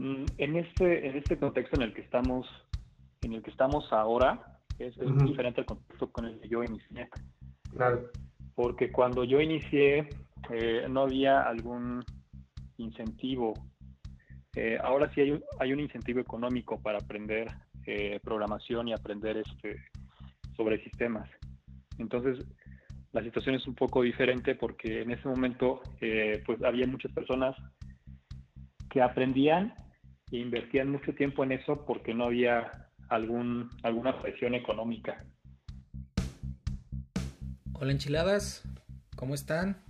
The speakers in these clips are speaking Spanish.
Mm, en este, en este contexto en el que estamos, en el que estamos ahora, es, diferente al contexto con el que yo inicié. Claro. Porque cuando yo inicié, eh, no había algún incentivo. Eh, ahora sí hay un, hay un incentivo económico para aprender eh, programación y aprender este, sobre sistemas. Entonces, la situación es un poco diferente porque en ese momento pues había muchas personas que aprendían e invertían mucho tiempo en eso porque no había alguna presión económica. Hola enchiladas, ¿cómo están?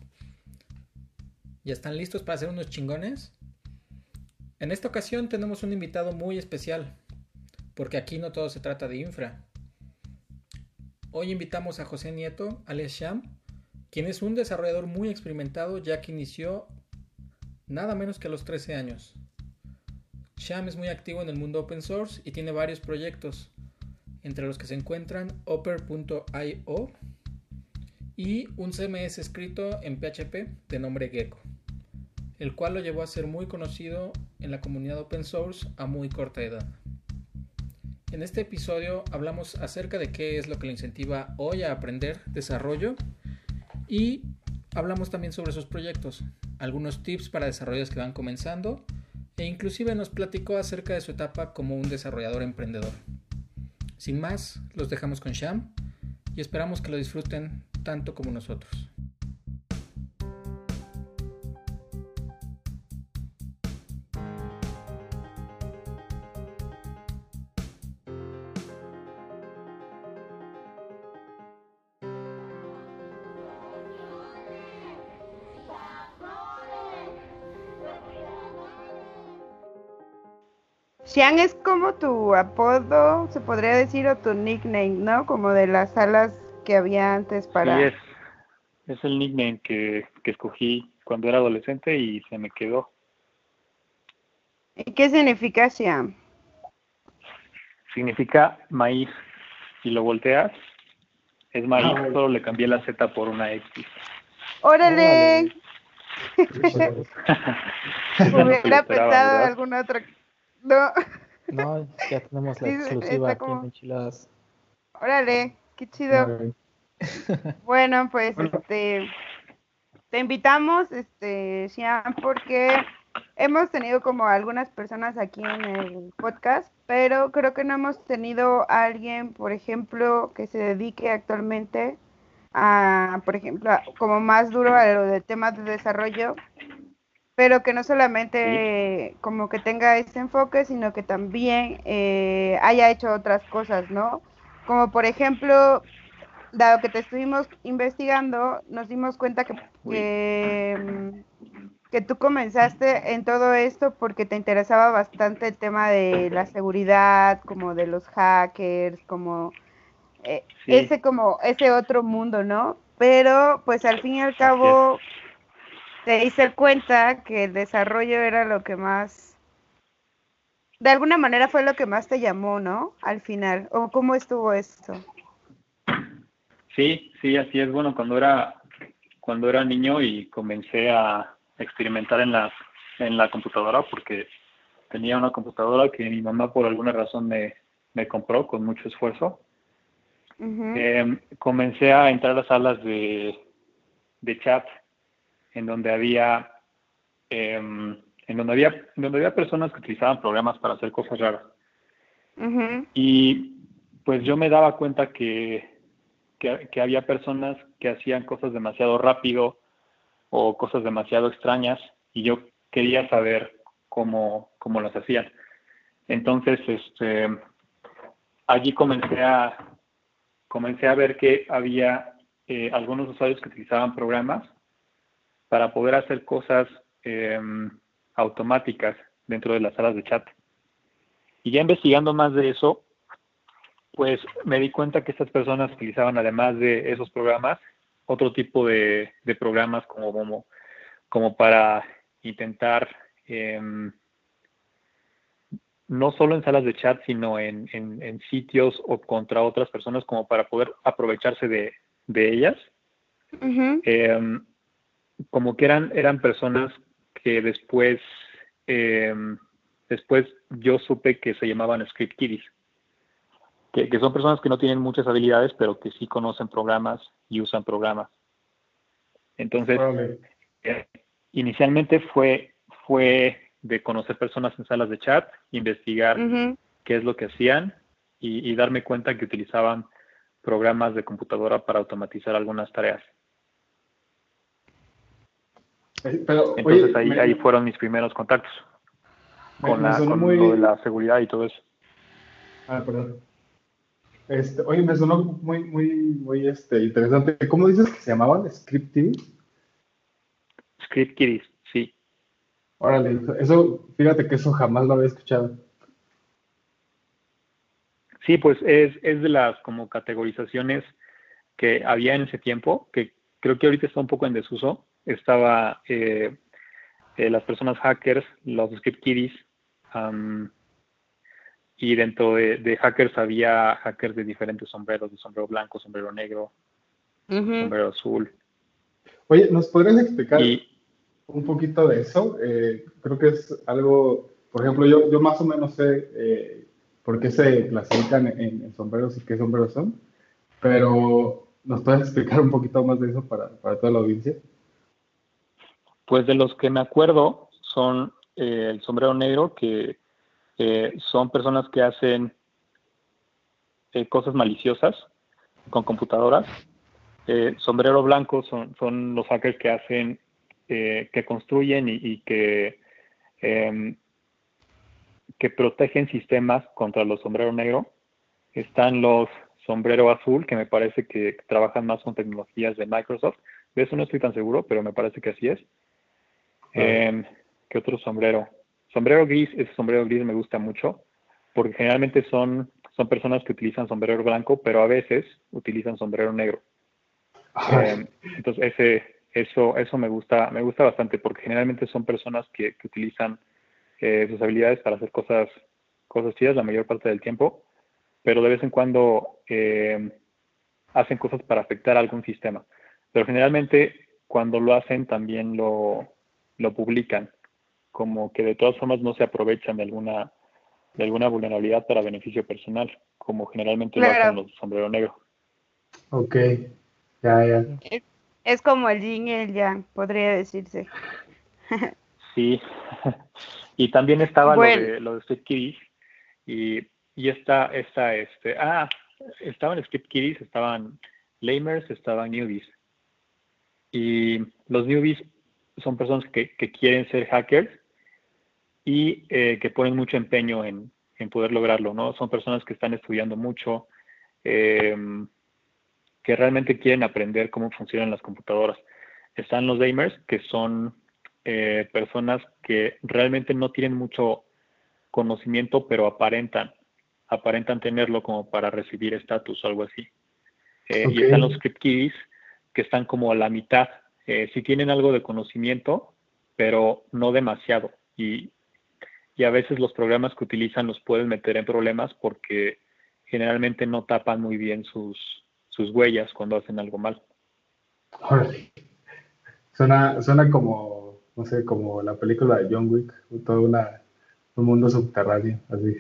¿Ya están listos para hacer unos chingones? En esta ocasión tenemos un invitado muy especial, porque aquí no todo se trata de infra. Hoy invitamos a José Nieto, alias Sham, quien es un desarrollador muy experimentado ya que inició nada menos que a los 13 años. Sham es muy activo en el mundo open source y tiene varios proyectos, entre los que se encuentran Opera.io y un CMS escrito en PHP de nombre Gecko, el cual lo llevó a ser muy conocido en la comunidad open source a muy corta edad. En este episodio hablamos acerca de qué es lo que le incentiva hoy a aprender desarrollo y hablamos también sobre sus proyectos, algunos tips para desarrolladores que van comenzando e inclusive nos platicó acerca de su etapa como un desarrollador emprendedor. Sin más, los dejamos con Sham y esperamos que lo disfruten tanto como nosotros. Xiang es como tu apodo, se podría decir, o tu nickname, ¿no? Como de las salas que había antes para... Sí, es, es el nickname que, que escogí cuando era adolescente y se me quedó. ¿Y qué significa Xiang? Significa maíz. Si lo volteas, es maíz, ah, solo le cambié la Z por una X. ¡Órale! Hubiera pensado alguna otra no. No, ya tenemos la exclusiva aquí en Enchiladas. Órale, qué chido. bueno, pues este te invitamos, este, Xian, porque hemos tenido como algunas personas aquí en el podcast, pero creo que no hemos tenido a alguien, por ejemplo, que se dedique actualmente a, por ejemplo, como más duro a lo de temas de desarrollo pero que no solamente como que tenga ese enfoque, sino que también eh, haya hecho otras cosas, ¿no? Como por ejemplo, dado que te estuvimos investigando, nos dimos cuenta que, que, tú comenzaste en todo esto porque te interesaba bastante el tema de la seguridad, como de los hackers, como eh, ese como ese otro mundo, ¿no? Pero pues al fin y al cabo te diste cuenta que el desarrollo era lo que más, de alguna manera fue lo que más te llamó, ¿no? Al final, ¿o cómo estuvo esto? Sí, sí, así es. Bueno, cuando era, cuando era niño y comencé a experimentar en la, en la computadora, porque tenía una computadora que mi mamá por alguna razón me, me compró con mucho esfuerzo. Em, comencé a entrar a las salas de, de chat en donde había em, en donde había donde había personas que utilizaban programas para hacer cosas raras. Y pues yo me daba cuenta que, que, había personas que hacían cosas demasiado rápido o cosas demasiado extrañas y yo quería saber cómo, cómo las hacían. Entonces este allí comencé a comencé a ver que había eh, algunos usuarios que utilizaban programas para poder hacer cosas em, automáticas dentro de las salas de chat. Y ya investigando más de eso, pues me di cuenta que estas personas utilizaban además de esos programas, otro tipo de, programas como, como, como, para intentar, em, no solo en salas de chat, sino en, en, sitios o contra otras personas, como para poder aprovecharse de, ellas como que eran, eran personas que después, em, después yo supe que se llamaban script kiddies, que, son personas que no tienen muchas habilidades, pero que sí conocen programas y usan programas. Entonces, eh, inicialmente fue, fue de conocer personas en salas de chat, investigar qué es lo que hacían y, darme cuenta que utilizaban programas de computadora para automatizar algunas tareas. Eh, Entonces ahí, ahí fueron mis primeros contactos con, la, con la seguridad y todo eso. Ah, perdón. Este, oye, me sonó muy, muy, muy este, interesante. ¿Cómo dices que se llamaban? ¿Script Kiddies? Script Kiddies, sí. Órale, eso, fíjate que eso jamás lo había escuchado. Sí, pues es, es de las como categorizaciones que había en ese tiempo, que creo que ahorita está un poco en desuso. Estaba eh, eh, las personas hackers, los script kiddies, y dentro de, hackers había hackers de diferentes sombreros, de sombrero blanco, sombrero negro, sombrero azul. Oye, ¿nos podrías explicar un poquito de eso? Eh, creo que es algo, por ejemplo, yo, yo más o menos sé eh, por qué se clasifican en, sombreros y qué sombreros son, pero ¿nos puedes explicar un poquito más de eso para, para toda la audiencia? Pues de los que me acuerdo son eh, el sombrero negro, que son personas que hacen eh, cosas maliciosas con computadoras. Eh, sombrero blanco son, los hackers que hacen, eh, que construyen y, que, em, que protegen sistemas contra los sombrero negro. Están los sombrero azul, que me parece que trabajan más con tecnologías de Microsoft. De eso no estoy tan seguro, pero me parece que así es. Ah. Em, ¿Qué otro sombrero? Sombrero gris, ese sombrero gris me gusta mucho, porque generalmente son, son personas que utilizan sombrero blanco, pero a veces utilizan sombrero negro. Eh, entonces ese, eso, eso me gusta, me gusta bastante, porque generalmente son personas que, utilizan eh, sus habilidades para hacer cosas, cosas chidas la mayor parte del tiempo, pero de vez en cuando eh, hacen cosas para afectar a algún sistema. Pero generalmente cuando lo hacen también lo, lo publican como que de todas formas no se aprovechan de alguna de alguna vulnerabilidad para beneficio personal, como generalmente lo hacen los sombrero negro. Ok, ya, ya. Es, como el yin y el yang, podría decirse. sí, y también estaba lo de, lo de Script Kiddies, y, y esta, esta, este, ah, estaban Script Kiddies, estaban Lamers, estaban Newbies. Y los Newbies son personas que, que quieren ser hackers, y eh, que ponen mucho empeño en, poder lograrlo, ¿no? Son personas que están estudiando mucho, em, que realmente quieren aprender cómo funcionan las computadoras. Están los gamers, que son eh, personas que realmente no tienen mucho conocimiento, pero aparentan, aparentan tenerlo como para recibir estatus o algo así. Eh, y están los script kiddies, que están como a la mitad. Sí tienen algo de conocimiento, pero no demasiado. Y y a veces los programas que utilizan los pueden meter en problemas porque generalmente no tapan muy bien sus, sus huellas cuando hacen algo mal. Suena, suena como, no sé, como la película de John Wick, todo una, un mundo subterráneo, así.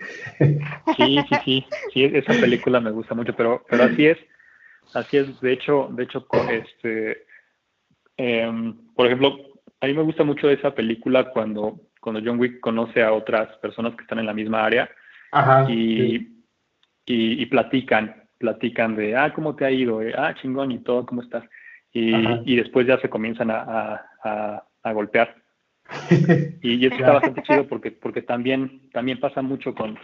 Sí, sí, sí, sí, esa película me gusta mucho, pero, pero así es, así es, de hecho, de hecho, este, em, por ejemplo, a mí me gusta mucho esa película cuando cuando John Wick conoce a otras personas que están en la misma área y, y, platican, platican de, ah, ¿cómo te ha ido? Eh, ah, chingón y todo, ¿cómo estás? Y, y después ya se comienzan a, a, golpear. y, eso está bastante chido porque, porque también, también pasa mucho con,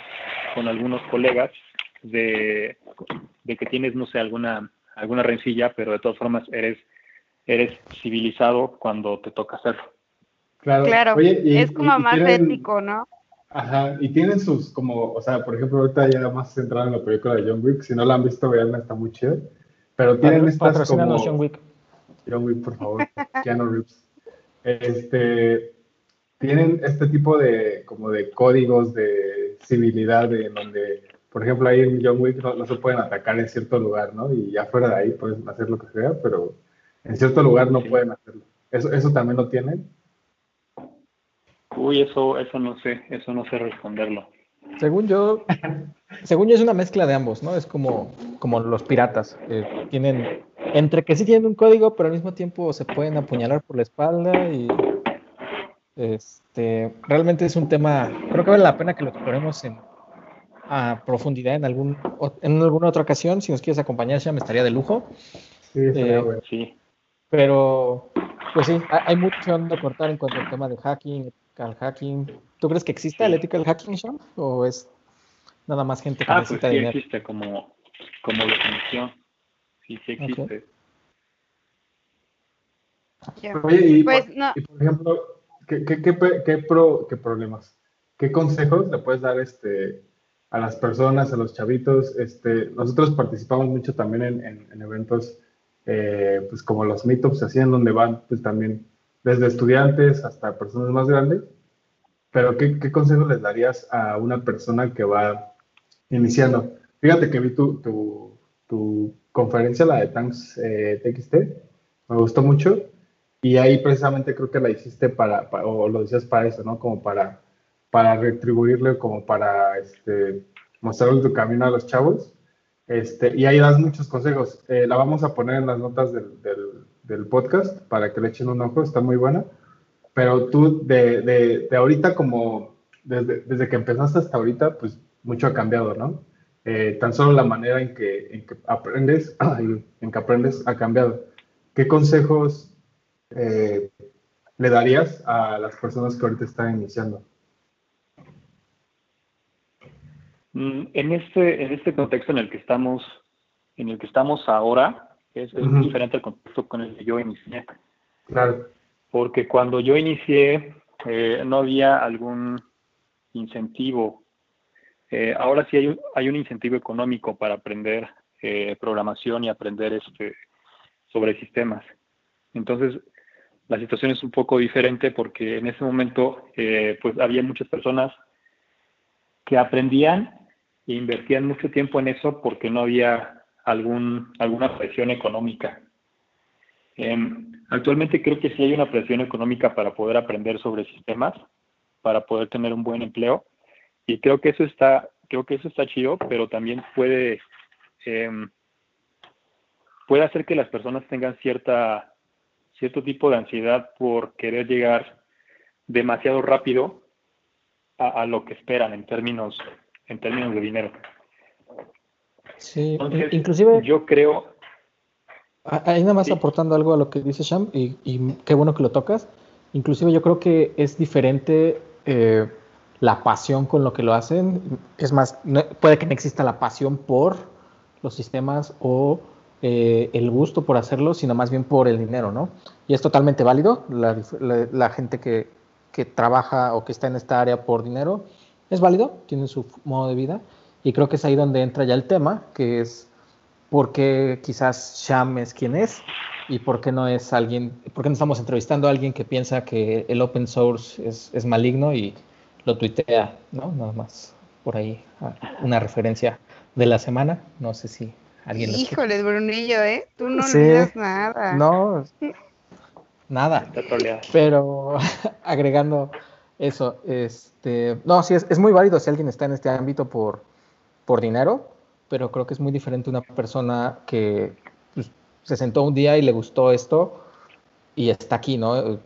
con algunos colegas de, de que tienes, no sé, alguna, alguna rencilla, pero de todas formas eres, eres civilizado cuando te toca hacerlo. Claro, es como más ético, ¿no? Ajá, y tienen sus, como, o sea, por ejemplo, ahorita ya más centrado en la película de John Wick, si no la han visto, veanla, está muy chido. Pero tienen estas como... John Wick. John Wick, por favor, Keanu Reeves. Este, tienen este tipo de, como de códigos de civilidad en donde, por ejemplo, ahí en John Wick no, se pueden atacar en cierto lugar, ¿no? Y ya fuera de ahí pueden hacer lo que sea, pero en cierto lugar no pueden hacerlo. ¿Eso, eso también lo tienen? Uy, eso, eso no sé, eso no sé responderlo. Según yo, según yo es una mezcla de ambos, ¿no? Es como, como los piratas. tienen, entre que sí tienen un código, pero al mismo tiempo se pueden apuñalar por la espalda y este realmente es un tema, creo que vale la pena que lo exploremos en a profundidad en algún en alguna otra ocasión. Si nos quieres acompañar, ya me estaría de lujo. Sí, eh, bueno. sí. Pero, pues sí, hay mucho que cortar en cuanto al tema de hacking, ethical hacking. ¿Tú crees que existe el ethical hacking, Sean? ¿O es nada más gente que ah, pues necesita pues sí existe como, como definición. Sí, sí existe. Oye, y, pues, no. y, por ejemplo, ¿qué, qué, qué, qué, pro, qué problemas? ¿Qué consejos le puedes dar este, a las personas, a los chavitos? Este, nosotros participamos mucho también en, en eventos eh, pues como los meetups así en donde van pues también desde estudiantes hasta personas más grandes. Pero ¿qué, qué consejo les darías a una persona que va iniciando? Fíjate que vi tu, tu, tu conferencia, la de Tanks eh, TXT, me gustó mucho y ahí precisamente creo que la hiciste para, o lo decías para eso, ¿no? Como para, para retribuirle, como para este, mostrarle tu camino a los chavos. Este, y ahí das muchos consejos. Eh, la vamos a poner en las notas del, podcast para que le echen un ojo, está muy buena. Pero tú, de, de, de ahorita como, desde, desde, que empezaste hasta ahorita, pues mucho ha cambiado, ¿no? Eh, tan solo la manera en que, en que aprendes, en que aprendes ha cambiado. ¿Qué consejos eh, le darías a las personas que ahorita están iniciando? Mm, en este, en este contexto en el que estamos, en el que estamos ahora, es, diferente al contexto con el que yo inicié. Claro. Porque cuando yo inicié, eh, no había algún incentivo. Eh, ahora sí hay un, hay un incentivo económico para aprender eh, programación y aprender este sobre sistemas. Entonces, la situación es un poco diferente porque en ese momento, pues había muchas personas que aprendían invertían mucho tiempo en eso porque no había algún, alguna presión económica. Em, actualmente creo que sí hay una presión económica para poder aprender sobre sistemas, para poder tener un buen empleo, y creo que eso está, creo que eso está chido, pero también puede, em, puede hacer que las personas tengan cierta, cierto tipo de ansiedad por querer llegar demasiado rápido a lo que esperan en términos en términos de dinero. Sí, inclusive yo creo... Ahí nada más aportando algo a lo que dice Sham, y, qué bueno que lo tocas. Inclusive yo creo que es diferente eh, la pasión con lo que lo hacen. Es más, puede que no exista la pasión por los sistemas o eh, el gusto por hacerlo, sino más bien por el dinero, ¿no? Y es totalmente válido. La, gente que, que, trabaja o que está en esta área por dinero es válido, tiene su modo de vida y creo que es ahí donde entra ya el tema, que es por qué quizás Sham es quien es y por qué no es alguien, por qué no estamos entrevistando a alguien que piensa que el open source es, maligno y lo tuitea, ¿no? Nada más por ahí una referencia de la semana, no sé si alguien lo Híjole, Brunillo, ¿eh? Tú no olvidas nada. No, nada. Pero agregando eso, este, no, sí, es, muy válido si alguien está en este ámbito por, por dinero, pero creo que es muy diferente una persona que pues, se sentó un día y le gustó esto y está aquí, ¿no?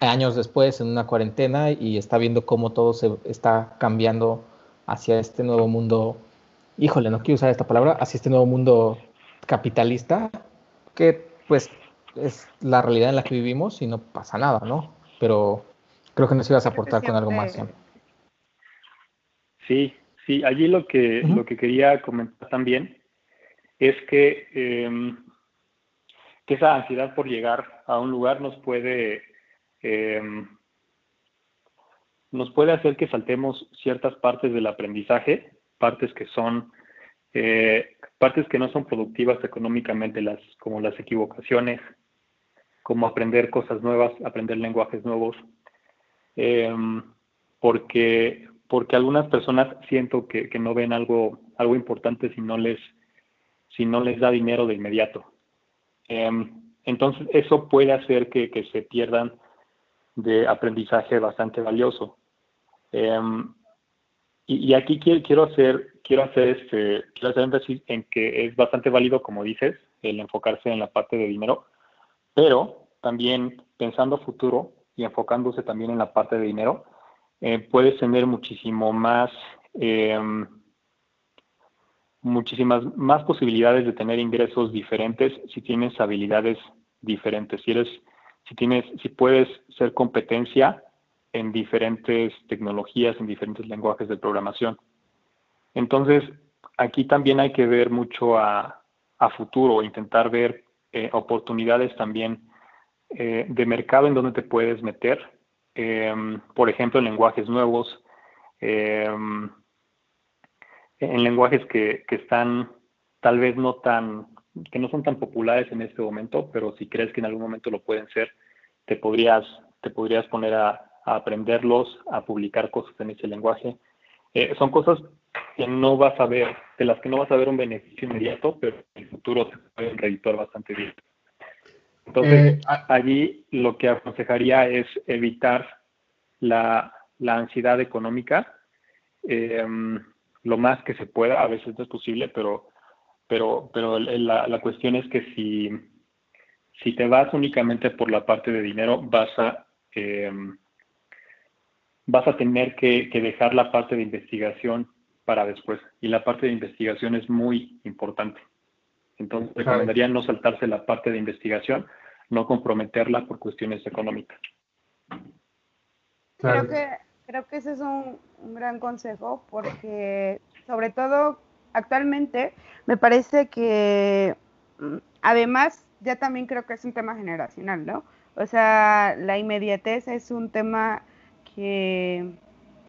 años después en una cuarentena y está viendo cómo todo se está cambiando hacia este nuevo mundo, híjole, no quiero usar esta palabra, hacia este nuevo mundo capitalista, que pues es la realidad en la que vivimos y no pasa nada, ¿no? Pero Creo que nos ibas a aportar con algo más. Sí, sí, allí lo que, lo que quería comentar también es que, em, que esa ansiedad por llegar a un lugar nos puede, em, nos puede hacer que saltemos ciertas partes del aprendizaje, partes que son eh, partes que no son productivas económicamente, las, como las equivocaciones, como aprender cosas nuevas, aprender lenguajes nuevos, Em, porque, porque algunas personas siento que, no ven algo, algo importante si no les, si no les da dinero de inmediato. Em, entonces, eso puede hacer que, se pierdan de aprendizaje bastante valioso. Em, y, aquí quiero, hacer, quiero hacer este, quiero hacer énfasis en que es bastante válido, como dices, el enfocarse en la parte de dinero, pero también pensando futuro y enfocándose también en la parte de dinero, eh, puedes tener muchísimo más, em, muchísimas más posibilidades de tener ingresos diferentes si tienes habilidades diferentes. Si eres, si tienes, si puedes ser competencia en diferentes tecnologías, en diferentes lenguajes de programación. Entonces, aquí también hay que ver mucho a, futuro, intentar ver eh, oportunidades también eh, de mercado en donde te puedes meter, em, por ejemplo, en lenguajes nuevos, em, en lenguajes que, que, están tal vez no tan, que no son tan populares en este momento, pero si crees que en algún momento lo pueden ser, te podrías, te podrías poner a, aprenderlos, a publicar cosas en ese lenguaje. Eh, son cosas que no vas a ver, de las que no vas a ver un beneficio inmediato, pero en el futuro se pueden redituar bastante bien. Entonces, eh, allí lo que aconsejaría es evitar la, ansiedad económica em, lo más que se pueda, a veces no es posible, pero, pero, pero la, la cuestión es que si, si te vas únicamente por la parte de dinero, vas a, em, vas a tener que, dejar la parte de investigación para después. Y la parte de investigación es muy importante. Entonces, recomendaría no saltarse la parte de investigación, no comprometerla por cuestiones económicas. Creo que, creo que ese es un, un gran consejo porque, sobre todo, actualmente me parece que, mm, además, ya también creo que es un tema generacional, ¿no? O sea, la inmediatez es un tema que,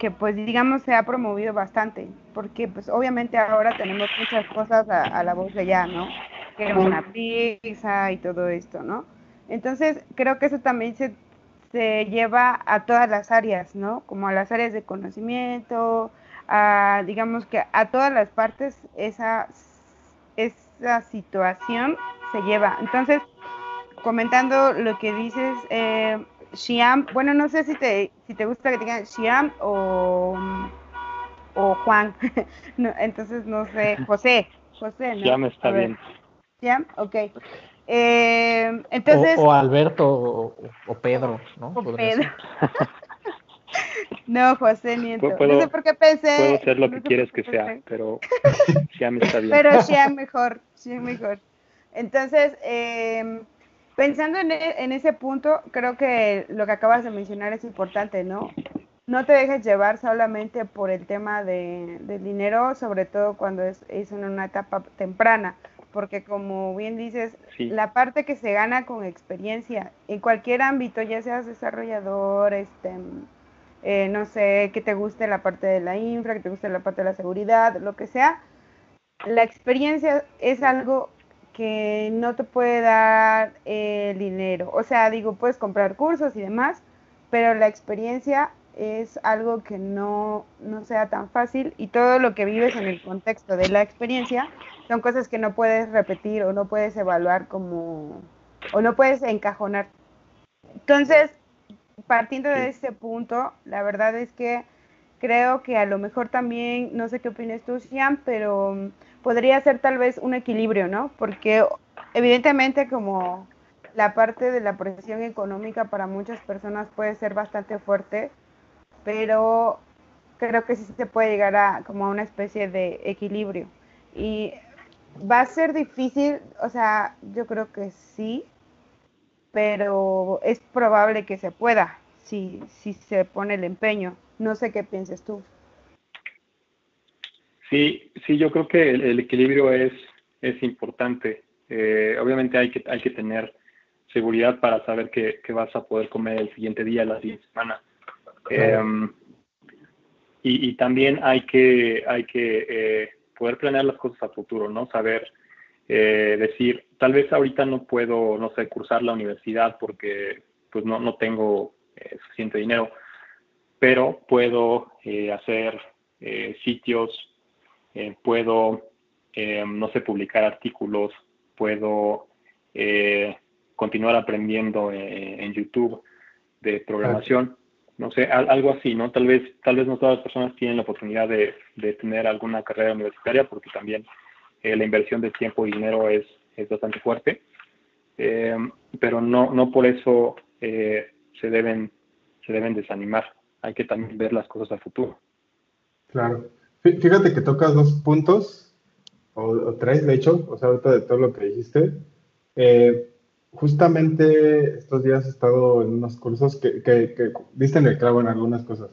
que pues digamos se ha promovido bastante, porque pues obviamente ahora tenemos muchas cosas a, la voz de ya, ¿no? Queremos una pizza y todo esto, ¿no? Entonces creo que eso también se, se lleva a todas las áreas, ¿no? Como a las áreas de conocimiento, a digamos que a todas las partes esa, esa situación se lleva. Entonces, comentando lo que dices, eh, Xiam, bueno, no sé si te, si te gusta que te digan Xiam o, o Juan. entonces, no sé, José. José, ¿no? Xiam está bien. Xiam, ok. Eh, entonces, o, Alberto o, Pedro, ¿no? O Pedro. no, José, niento. no sé por qué pensé. Puedo ser lo que quieres que sea, pero Xiam está bien. Pero Xiam mejor, Xiam mejor. Entonces, eh, Pensando e, en, ese punto, creo que lo que acabas de mencionar es importante, ¿no? No te dejes llevar solamente por el tema de, del dinero, sobre todo cuando es, en una etapa temprana, porque como bien dices, la parte que se gana con experiencia en cualquier ámbito, ya seas desarrollador, este, eh, no sé, que te guste la parte de la infra, que te guste la parte de la seguridad, lo que sea, la experiencia es algo que no te puede dar el dinero. O sea, digo, puedes comprar cursos y demás, pero la experiencia es algo que no, no sea tan fácil y todo lo que vives en el contexto de la experiencia son cosas que no puedes repetir o no puedes evaluar como, o no puedes encajonar. Entonces, partiendo de este punto, la verdad es que creo que a lo mejor también, no sé qué opinas tú, Sian, pero podría ser tal vez un equilibrio, ¿no? Porque evidentemente como la parte de la presión económica para muchas personas puede ser bastante fuerte, pero creo que sí se puede llegar a como a una especie de equilibrio. Y va a ser difícil, o sea, yo creo que sí, pero es probable que se pueda si, si se pone el empeño. No sé qué pienses tú. Sí, sí, yo creo que el, equilibrio es, es importante. Eh, obviamente hay que, hay que tener seguridad para saber que, vas a poder comer el siguiente día, la siguiente semana. Em, y, también hay que, hay que eh, poder planear las cosas a futuro, ¿no? Saber eh, decir, tal vez ahorita no puedo, no sé, cursar la universidad porque pues no, no tengo suficiente dinero, pero puedo hacer sitios eh, puedo, eh, no sé, publicar artículos, puedo eh, continuar aprendiendo en YouTube. de programación, no sé, algo así, ¿no? Tal vez, tal vez no todas las personas tienen la oportunidad de, tener alguna carrera universitaria porque también eh, la inversión de tiempo y dinero es, es bastante fuerte, eh, pero no, no por eso eh, se, deben, se deben desanimar, hay que también ver las cosas a futuro. Claro. Fíjate que tocas dos puntos, o, tres de hecho, o sea, ahorita de todo lo que dijiste. Eh, justamente estos días he estado en unos cursos que, que, que disten el clavo en algunas cosas,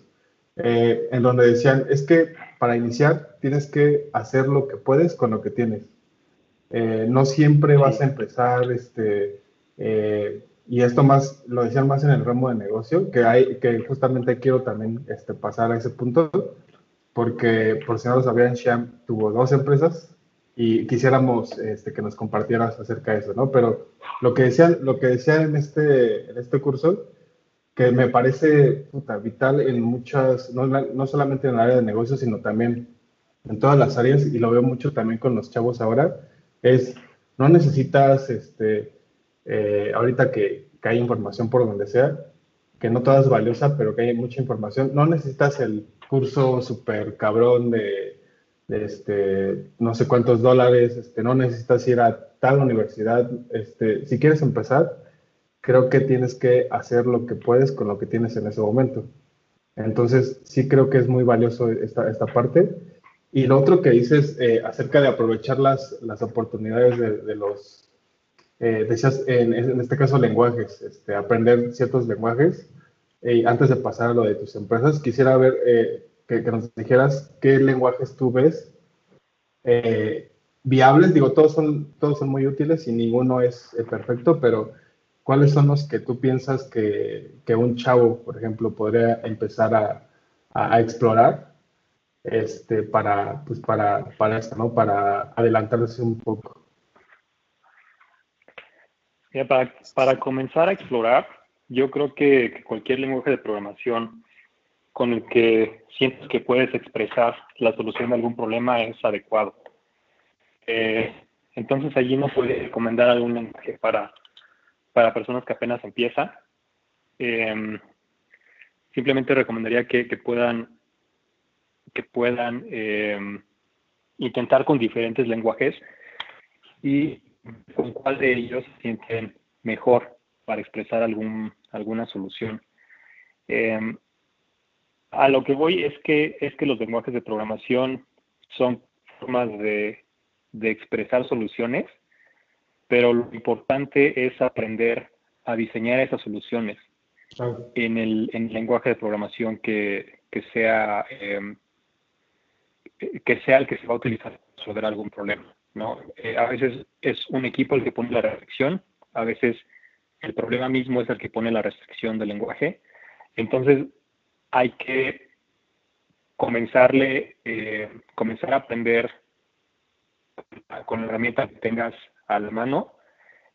eh, en donde decían, es que para iniciar tienes que hacer lo que puedes con lo que tienes. Eh, no siempre vas a empezar, este, y esto más, lo decían más en el ramo de negocio, que hay, que justamente quiero también este, pasar a ese punto, porque por si no lo sabían, Sham tuvo dos empresas, y quisiéramos este, que nos compartieras acerca de eso, ¿no? Pero lo que decía, lo que decía en, este, en este curso, que me parece vital en muchas, no, no solamente en el área de negocios, sino también en todas las áreas, y lo veo mucho también con los chavos ahora, es, no necesitas, este, eh, ahorita que, que hay información por donde sea, que no toda es valiosa, pero que hay mucha información, no necesitas el curso súper cabrón de este, no sé cuántos dólares, este, no necesitas ir a tal universidad. Este, si quieres empezar, creo que tienes que hacer lo que puedes con lo que tienes en ese momento. Entonces, sí creo que es muy valioso esta, esta parte. Y lo otro que dices eh, acerca de aprovechar las, las oportunidades de, los, eh, en, en, este caso, lenguajes, este, aprender ciertos lenguajes. Y antes de pasar a lo de tus empresas, quisiera ver eh, que, nos dijeras qué lenguajes tú ves eh, viables. Digo, todos son, todos son muy útiles y ninguno es eh, perfecto, pero ¿cuáles son los que tú piensas que, que un chavo, por ejemplo, podría empezar a, a, explorar este, para, pues para, para esto, ¿no? Para adelantarse un poco. para, para, comenzar a explorar, yo creo que, que, cualquier lenguaje de programación con el que sientes que puedes expresar la solución de algún problema es adecuado. Eh, entonces allí no puede recomendar algún lenguaje para, para personas que apenas empiezan. Em, simplemente recomendaría que, puedan, que puedan em, intentar con diferentes lenguajes y con cuál de ellos se sienten mejor para expresar algún, alguna solución. Em, a lo que voy es que, es que los lenguajes de programación son formas de, expresar soluciones, pero lo importante es aprender a diseñar esas soluciones en, el, lenguaje de programación que, sea em, que sea el que se va a utilizar para resolver algún problema. ¿no? Eh, a veces es un equipo el que pone la restricción, a veces el problema mismo es el que pone la restricción del lenguaje. Entonces, hay que comenzarle, eh, comenzar a aprender con la herramienta que tengas a la mano,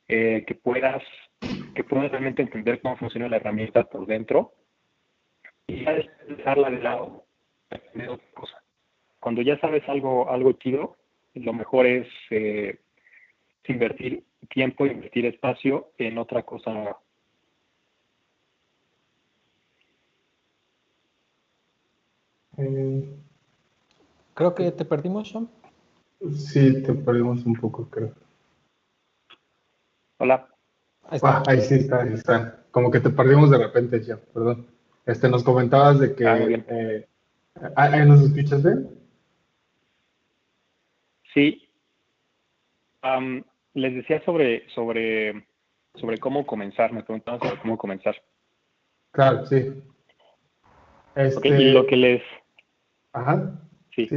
eh, que puedas que puedas realmente entender cómo funciona la herramienta por dentro y ya dejarla de lado, aprender otra cosa. Cuando ya sabes algo, algo chido, lo mejor es eh, invertir tiempo, invertir espacio en otra cosa nueva. Eh, creo que te perdimos, Sean. Sí, te perdimos un poco, creo. Hola. Ahí, ah, ahí sí está, ahí está. Como que te perdimos de repente, ya, perdón. Este, nos comentabas de que... Ah, eh, ¿Ahí nos escuchas bien? Sí. Les decía sobre, sobre, sobre cómo comenzar, me preguntaban sobre cómo comenzar. Claro, sí. Este... y lo que les Ajá. Sí.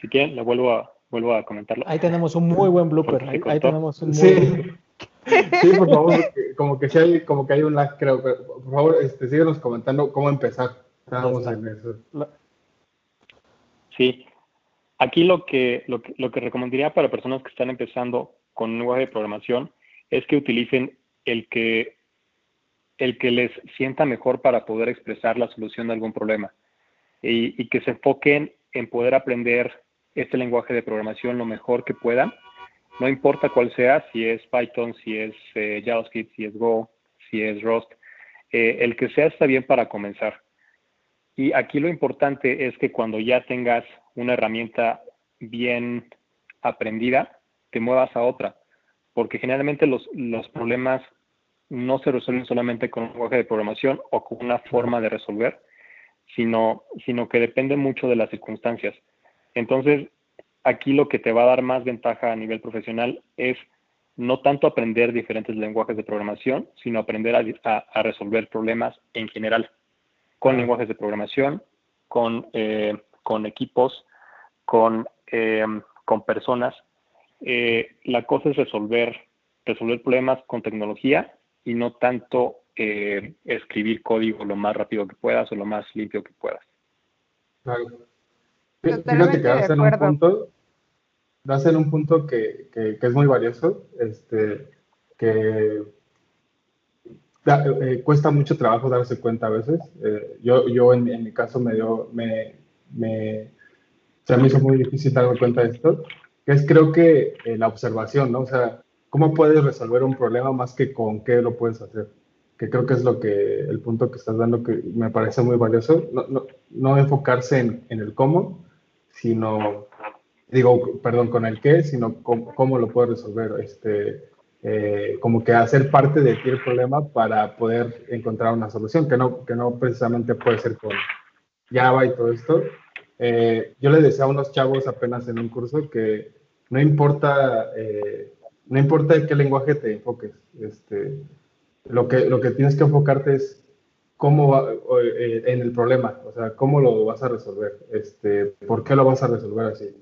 Si quieren, le vuelvo a, vuelvo a comentarlo. Ahí tenemos un muy buen blooper. Ahí, tenemos un sí. sí, por favor, como que, hay, como que hay un lag, creo. por favor, este, síguenos comentando cómo empezar. Sí. Aquí lo que, lo que, recomendaría para personas que están empezando con un lenguaje de programación es que utilicen el que el que les sienta mejor para poder expresar la solución de algún problema y, que se enfoquen en poder aprender este lenguaje de programación lo mejor que puedan. No importa cuál sea, si es Python, si es eh, JavaScript, si es Go, si es Rust, eh, el que sea está bien para comenzar. Y aquí lo importante es que cuando ya tengas una herramienta bien aprendida, te muevas a otra, porque generalmente los, los problemas no se resuelven solamente con un lenguaje de programación o con una forma de resolver, sino, sino que depende mucho de las circunstancias. Entonces, aquí lo que te va a dar más ventaja a nivel profesional es no tanto aprender diferentes lenguajes de programación, sino aprender a, resolver problemas en general, con lenguajes de programación, con, eh, con equipos, con, eh, con personas. Eh, la cosa es resolver, resolver problemas con tecnología y no tanto escribir código lo más rápido que puedas o lo más limpio que puedas. Claro. Fíjate que vas en un punto, das en un punto que, que, es muy valioso, este, que eh, cuesta mucho trabajo darse cuenta a veces. Eh, yo, yo en, mi caso me dio, me, me, se me hizo muy difícil darme cuenta de esto, que es creo que eh, la observación, ¿no? O sea, ¿cómo puedes resolver un problema más que con qué lo puedes hacer? Que creo que es lo que, el punto que estás dando que me parece muy valioso. No, no, no enfocarse en, en el cómo, sino, digo, perdón, con el qué, sino cómo, lo puedo resolver. Este, eh, como que hacer parte de ti el problema para poder encontrar una solución, que no, que no precisamente puede ser con Java y todo esto. Eh, yo le decía a unos chavos apenas en un curso que no importa, eh, no importa en qué lenguaje te enfoques, este, lo, que, lo que tienes que enfocarte es cómo va, eh, en el problema, o sea, cómo lo vas a resolver, este, por qué lo vas a resolver así.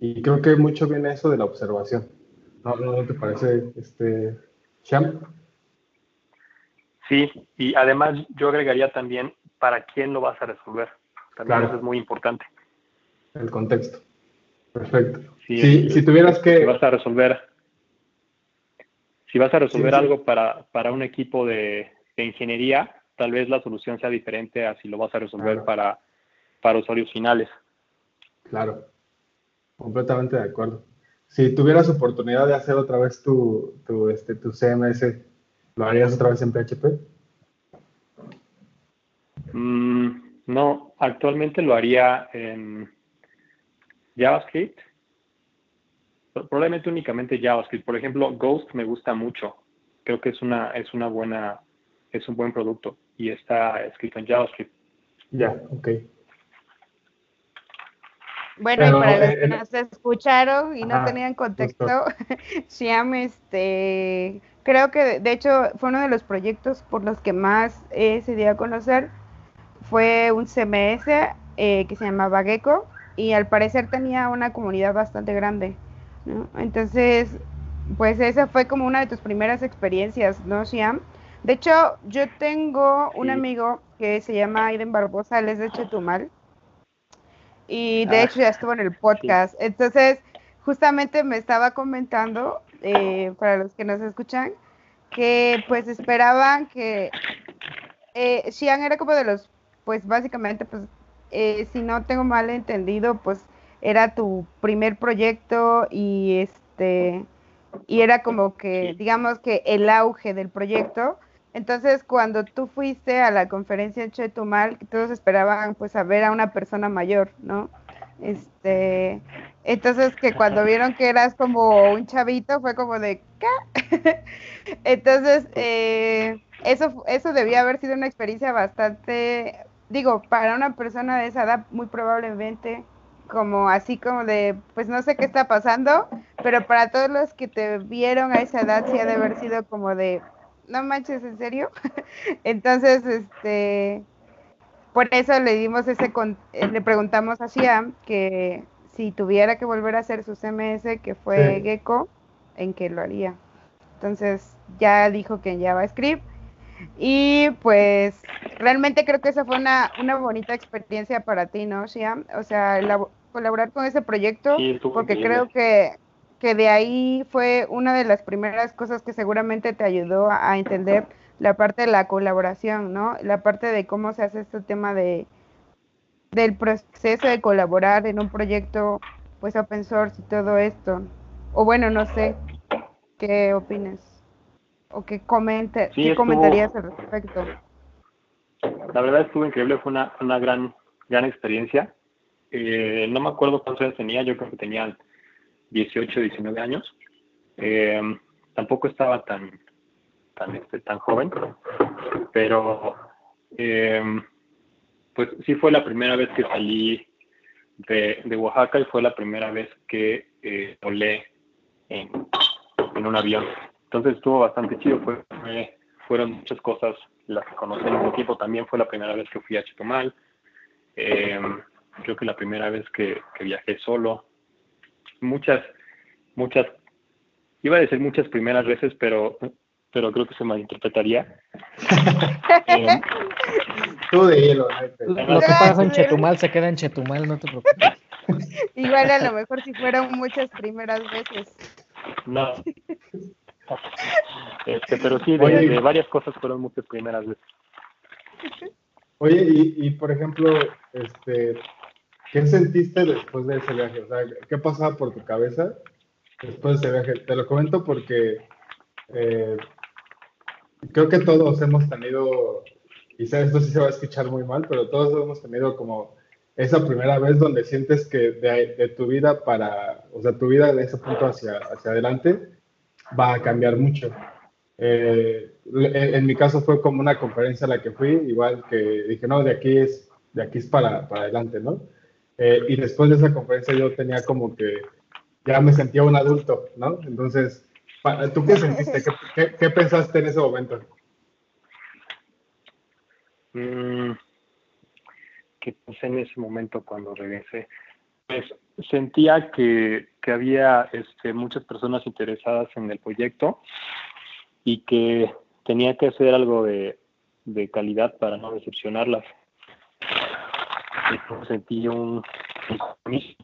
Y creo que mucho viene eso de la observación. ¿No, no te parece, este, Sham? Sí, y además yo agregaría también para quién lo vas a resolver. También eso es muy importante. El contexto. Perfecto. si, si tuvieras que... Si vas a resolver, si vas a resolver algo para, para un equipo de, de ingeniería, tal vez la solución sea diferente a si lo vas a resolver para, para usuarios finales. Claro, completamente de acuerdo. Si tuvieras oportunidad de hacer otra vez tu, tu, este, tu CMS, ¿lo harías otra vez en PHP? Mm, no, actualmente lo haría en JavaScript. Probablemente únicamente JavaScript. Por ejemplo, Ghost me gusta mucho. Creo que es una, es una buena, es un buen producto y está escrito en JavaScript. Ya, ok. Bueno, y para los que nos escucharon y no tenían contexto, Xiam, este, creo que de hecho fue uno de los proyectos por los que más eh, se dio a conocer. Fue un CMS eh, que se llamaba Gecko y al parecer tenía una comunidad bastante grande. ¿no? Entonces, pues esa fue como una de tus primeras experiencias, ¿no, Xiam? De hecho, yo tengo un amigo que se llama Aiden Barbosa, él es de Chetumal. Y de ah, hecho ya estuvo en el podcast. Entonces, justamente me estaba comentando, eh, para los que nos escuchan, que pues esperaban que eh, Xian era como de los, pues básicamente, pues, eh, si no tengo mal entendido, pues era tu primer proyecto y este, y era como que, digamos que el auge del proyecto. Entonces, cuando tú fuiste a la conferencia en Chetumal, todos esperaban pues a ver a una persona mayor, ¿no? Este, entonces que cuando vieron que eras como un chavito, fue como de ¿qué? entonces, eh, eso, eso debía haber sido una experiencia bastante, digo, para una persona de esa edad, muy probablemente, como así como de, pues no sé qué está pasando, pero para todos los que te vieron a esa edad, sí ha de haber sido como de, no manches, ¿en serio? Entonces, este, por eso le dimos ese, eh, le preguntamos a Siam que si tuviera que volver a hacer su CMS, que fue Gecko, ¿en qué lo haría? Entonces, ya dijo que en JavaScript. Y pues realmente creo que esa fue una, una bonita experiencia para ti, ¿no, Siam? O sea, colaborar con ese proyecto, porque creo que que de ahí fue una de las primeras cosas que seguramente te ayudó a, entender la parte de la colaboración, ¿no? La parte de cómo se hace este tema de del proceso de colaborar en un proyecto pues open source y todo esto. O bueno, no sé, ¿qué opinas? ¿O qué, comente, ¿qué comentarías al respecto? La verdad estuvo increíble, fue una, una gran, gran experiencia. Eh, no me acuerdo cuántos años tenía, yo creo que tenían 18, 19 años. Eh, tampoco estaba tan, tan, este, tan joven, pero eh, pues sí fue la primera vez que salí de, de Oaxaca y fue la primera vez que eh, volé en, en, un avión. Entonces estuvo bastante chido, fue, fueron muchas cosas las que conocí en ese tiempo. También fue la primera vez que fui a Chitomal. Eh, creo que la primera vez que, que viajé solo. Muchas, muchas, iba a decir muchas primeras veces, pero pero creo que se malinterpretaría. eh, Tú de hielo. Lo que pasa en Chetumal se queda en Chetumal, no te preocupes. Igual a lo mejor si fueron muchas primeras veces. No. Este, pero sí, de, de, varias cosas fueron muchas primeras veces. Oye, y, y por ejemplo, este, ¿qué sentiste después de ese viaje? O sea, ¿qué pasaba por tu cabeza después de ese viaje? Te lo comento porque eh, creo que todos hemos tenido, quizá esto sí se va a escuchar muy mal, pero todos hemos tenido como esa primera vez donde sientes que de, de, tu vida para, o sea, tu vida de ese punto hacia, hacia adelante va a cambiar mucho. Eh, en, mi caso fue como una conferencia a la que fui, igual que dije, no, de aquí es, de aquí es para, para adelante, ¿no? Eh, y después de esa conferencia yo tenía como que ya me sentía un adulto, ¿no? Entonces, ¿Tú qué sentiste? ¿Qué, qué, qué pensaste en ese momento? Mm, ¿Qué pensé en ese momento cuando regresé? Pues sentía que, que había este, muchas personas interesadas en el proyecto y que tenía que hacer algo de, de calidad para no decepcionarlas. Entonces sentí un, un compromiso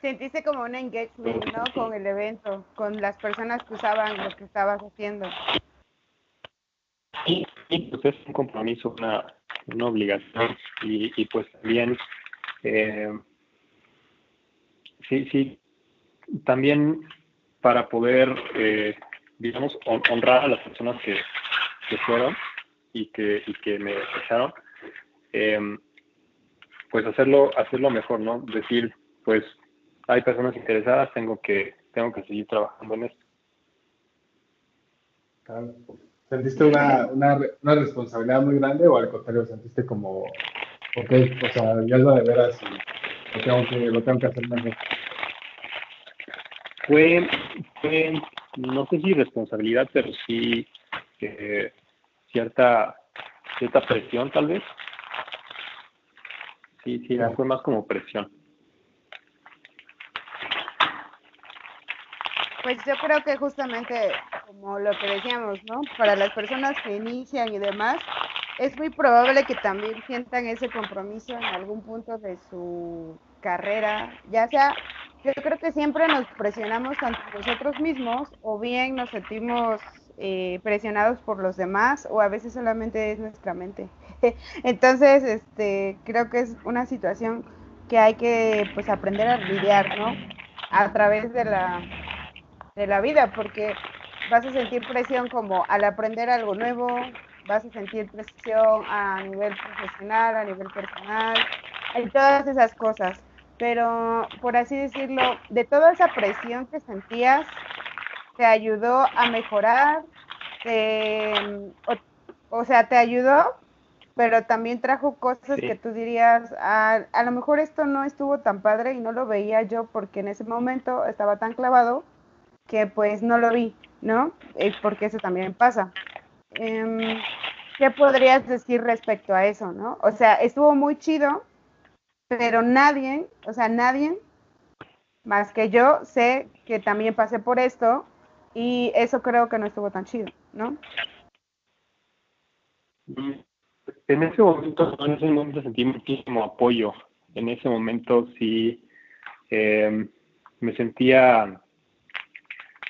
Sentiste como un engagement, ¿no? Con el evento, con las personas que usaban lo que estabas haciendo. Sí, pues es un compromiso, una, una obligación y, y pues también, eh, sí, sí, también para poder, eh, digamos, honrar a las personas que, que fueron y que, y que me echaron, eh, pues hacerlo, hacerlo mejor, ¿no? Decir, pues hay personas interesadas, tengo que, tengo que seguir trabajando en esto. ¿Sentiste una, una, una, responsabilidad muy grande o al contrario, sentiste como, ok, o sea, ya es lo de veras y lo tengo que, lo tengo que hacer mejor? Fue, no sé si responsabilidad, pero sí eh, cierta, cierta presión tal vez. Sí, sí, fue más como presión. Pues yo creo que justamente como lo que decíamos, ¿no? Para las personas que inician y demás, es muy probable que también sientan ese compromiso en algún punto de su carrera, ya sea, yo creo que siempre nos presionamos tanto nosotros mismos o bien nos sentimos eh, presionados por los demás o a veces solamente es nuestra mente. Entonces, este, creo que es una situación que hay que pues aprender a lidiar, ¿no? A través de la de la vida, porque vas a sentir presión como al aprender algo nuevo, vas a sentir presión a nivel profesional, a nivel personal, y todas esas cosas. Pero, por así decirlo, de toda esa presión que sentías, te ayudó a mejorar, te, o, o, sea, te ayudó, pero también trajo cosas sí. que tú dirías, a, a lo mejor esto no estuvo tan padre y no lo veía yo porque en ese momento estaba tan clavado que pues no lo vi, ¿no? Es porque eso también pasa. Eh, ¿Qué podrías decir respecto a eso, no? O sea, estuvo muy chido, pero nadie, o sea, nadie más que yo sé que también pasé por esto y eso creo que no estuvo tan chido, ¿no? En ese momento, en ese momento sentí muchísimo apoyo. En ese momento sí eh, me sentía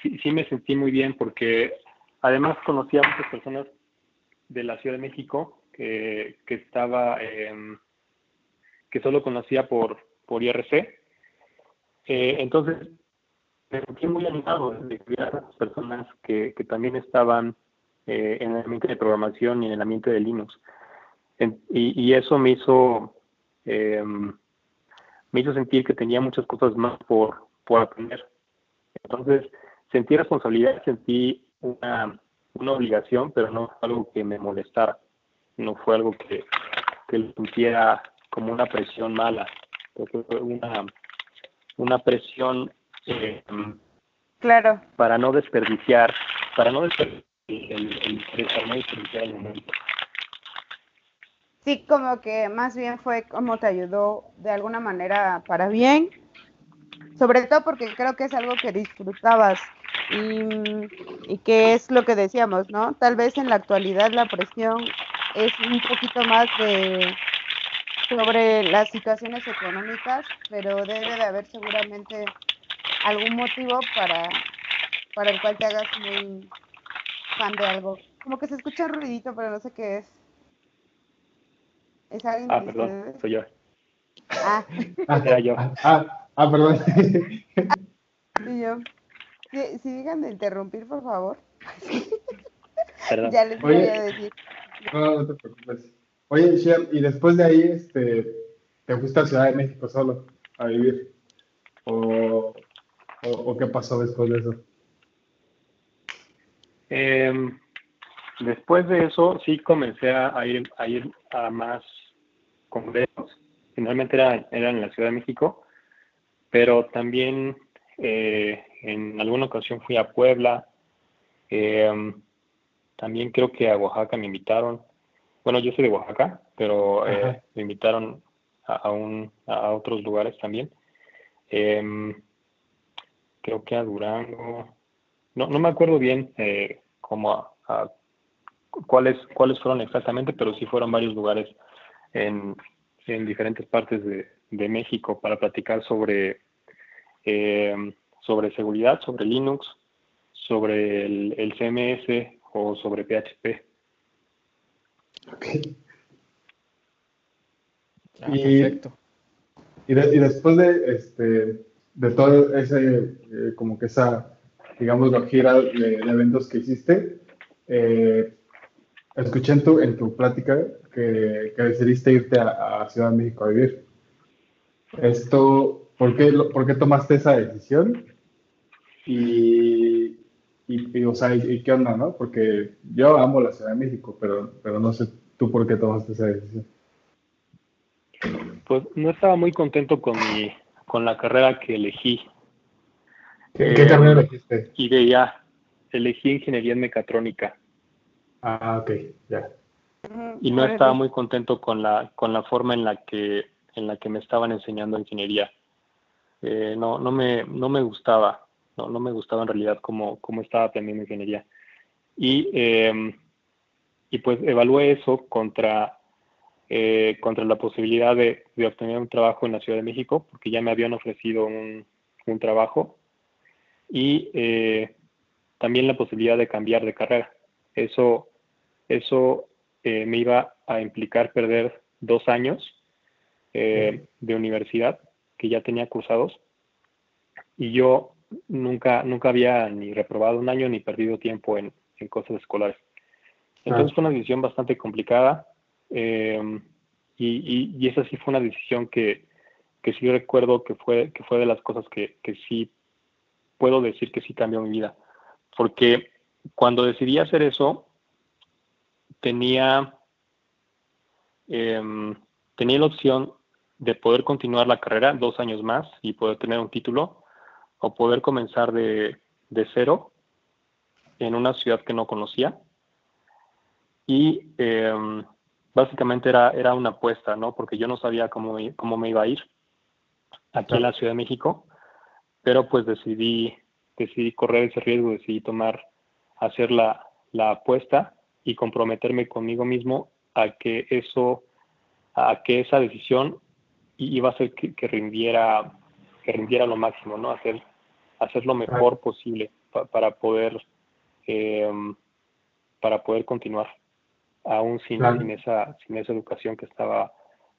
sí, sí me sentí muy bien porque además conocí a muchas personas de la Ciudad de México que, que estaba, eh, que solo conocía por, por IRC. Eh, entonces, me sentí muy animado de ver a las personas que, que también estaban eh, en el ambiente de programación y en el ambiente de Linux. y, eso me hizo, em, me hizo sentir que tenía muchas cosas más por, por aprender. Entonces, sentí responsabilidad, sentí una, una obligación, pero no fue algo que me molestara, no fue algo que, que lo sintiera como una presión mala, una, una presión eh, claro. para no desperdiciar, para no desperdiciar el, el, desperdiciar el momento. Sí, como que más bien fue como te ayudó de alguna manera para bien, sobre todo porque creo que es algo que disfrutabas y, y que es lo que decíamos, ¿no? Tal vez en la actualidad la presión es un poquito más de sobre las situaciones económicas, pero debe de haber seguramente algún motivo para, para el cual te hagas muy fan de algo. Como que se escucha un ruidito, pero no sé qué es. ¿Es alguien ah, perdón, soy yo. Ah. ah. Era yo. Ah, ah perdón. Sí, yo. Si, si digan de interrumpir, por favor. Perdón. ya les voy a decir. No, no te preocupes. Oye, Shiam, y después de ahí, este, ¿te fuiste a Ciudad de México solo a vivir? ¿O, qué pasó después de eso? Em, después de eso, sí comencé a ir a, más congresos. Finalmente era, era en la Ciudad de México, pero también eh, en alguna ocasión fui a Puebla. Em, también creo que a Oaxaca me invitaron bueno, yo soy de Oaxaca, pero eh, me invitaron a, un, a otros lugares también. Em, creo que a Durango. No, no me acuerdo bien eh, cómo cuáles cuáles fueron exactamente, pero sí fueron varios lugares en, en diferentes partes de, de, México para platicar sobre em, sobre seguridad, sobre Linux, sobre el, el CMS o sobre PHP. Ah, y, Y, después de, este, de todo ese, eh, como que esa, digamos, la gira de, eventos que hiciste, eh, escuché en tu, en tu plática que, que decidiste irte a, Ciudad de México a vivir. Esto, ¿por qué, ¿por qué tomaste esa decisión? Y, y, o sea, ¿y, qué onda, no? Porque yo amo la Ciudad de México, pero, pero no sé tú por qué tomaste esa decisión. Pues no estaba muy contento con mi, con la carrera que elegí. ¿Qué, eh, carrera elegiste? Y de ya, elegí ingeniería en mecatrónica. Ah, ok, ya. Y no estaba muy contento con la, con la forma en la que, en la que me estaban enseñando ingeniería. Eh, no, no me, no me gustaba no, no me gustaba en realidad cómo, cómo estaba aprendiendo ingeniería. Y, em, y pues evalué eso contra, eh, contra la posibilidad de, obtener un trabajo en la Ciudad de México, porque ya me habían ofrecido un, un trabajo, y eh, también la posibilidad de cambiar de carrera. Eso, eso eh, me iba a implicar perder dos años de universidad que ya tenía cursados, y yo nunca, nunca había ni reprobado un año ni perdido tiempo en, cosas escolares. Entonces fue una decisión bastante complicada em, y, y, esa sí fue una decisión que, que sí recuerdo que fue, que fue de las cosas que, que sí puedo decir que sí cambió mi vida. Porque cuando decidí hacer eso, tenía, em, tenía la opción de poder continuar la carrera dos años más y poder tener un título, o poder comenzar de, cero en una ciudad que no conocía. Y em, básicamente era, era una apuesta, ¿no? Porque yo no sabía cómo, cómo me iba a ir aquí en la Ciudad de México, pero pues decidí, decidí correr ese riesgo, decidí tomar, hacer la, la apuesta y comprometerme conmigo mismo a que eso, a que esa decisión iba a hacer que, que rindiera que rindiera lo máximo, ¿no? Hacer, hacer lo mejor posible para poder em, para poder continuar aún sin, sin, esa sin esa educación que estaba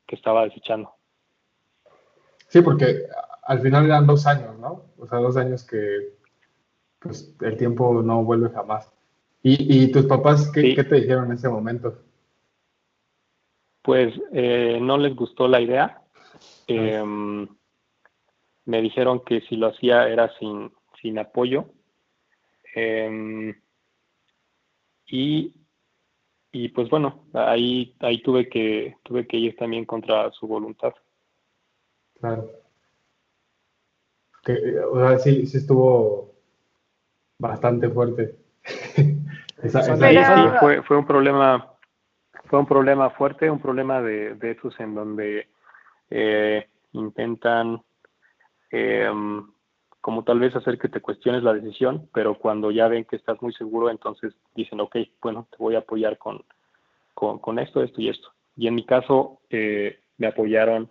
que estaba desechando. Sí, porque al final eran dos años, ¿no? O sea, dos años que pues el tiempo no vuelve jamás. ¿Y, tus papás qué, te dijeron en ese momento? Pues eh, no les gustó la idea. Me dijeron que si lo hacía era sin, sin apoyo. Em, y, y pues bueno, ahí, ahí tuve que, tuve que ir también contra su voluntad. Claro. Que, o sea, sí, sí estuvo bastante fuerte. fue, fue un problema, fue un problema fuerte, un problema de, de esos en donde eh, intentan eh, como tal vez hacer que te cuestiones la decisión, pero cuando ya ven que estás muy seguro, entonces dicen, ok, bueno, te voy a apoyar con, con, esto, esto y esto. Y en mi caso, eh, me apoyaron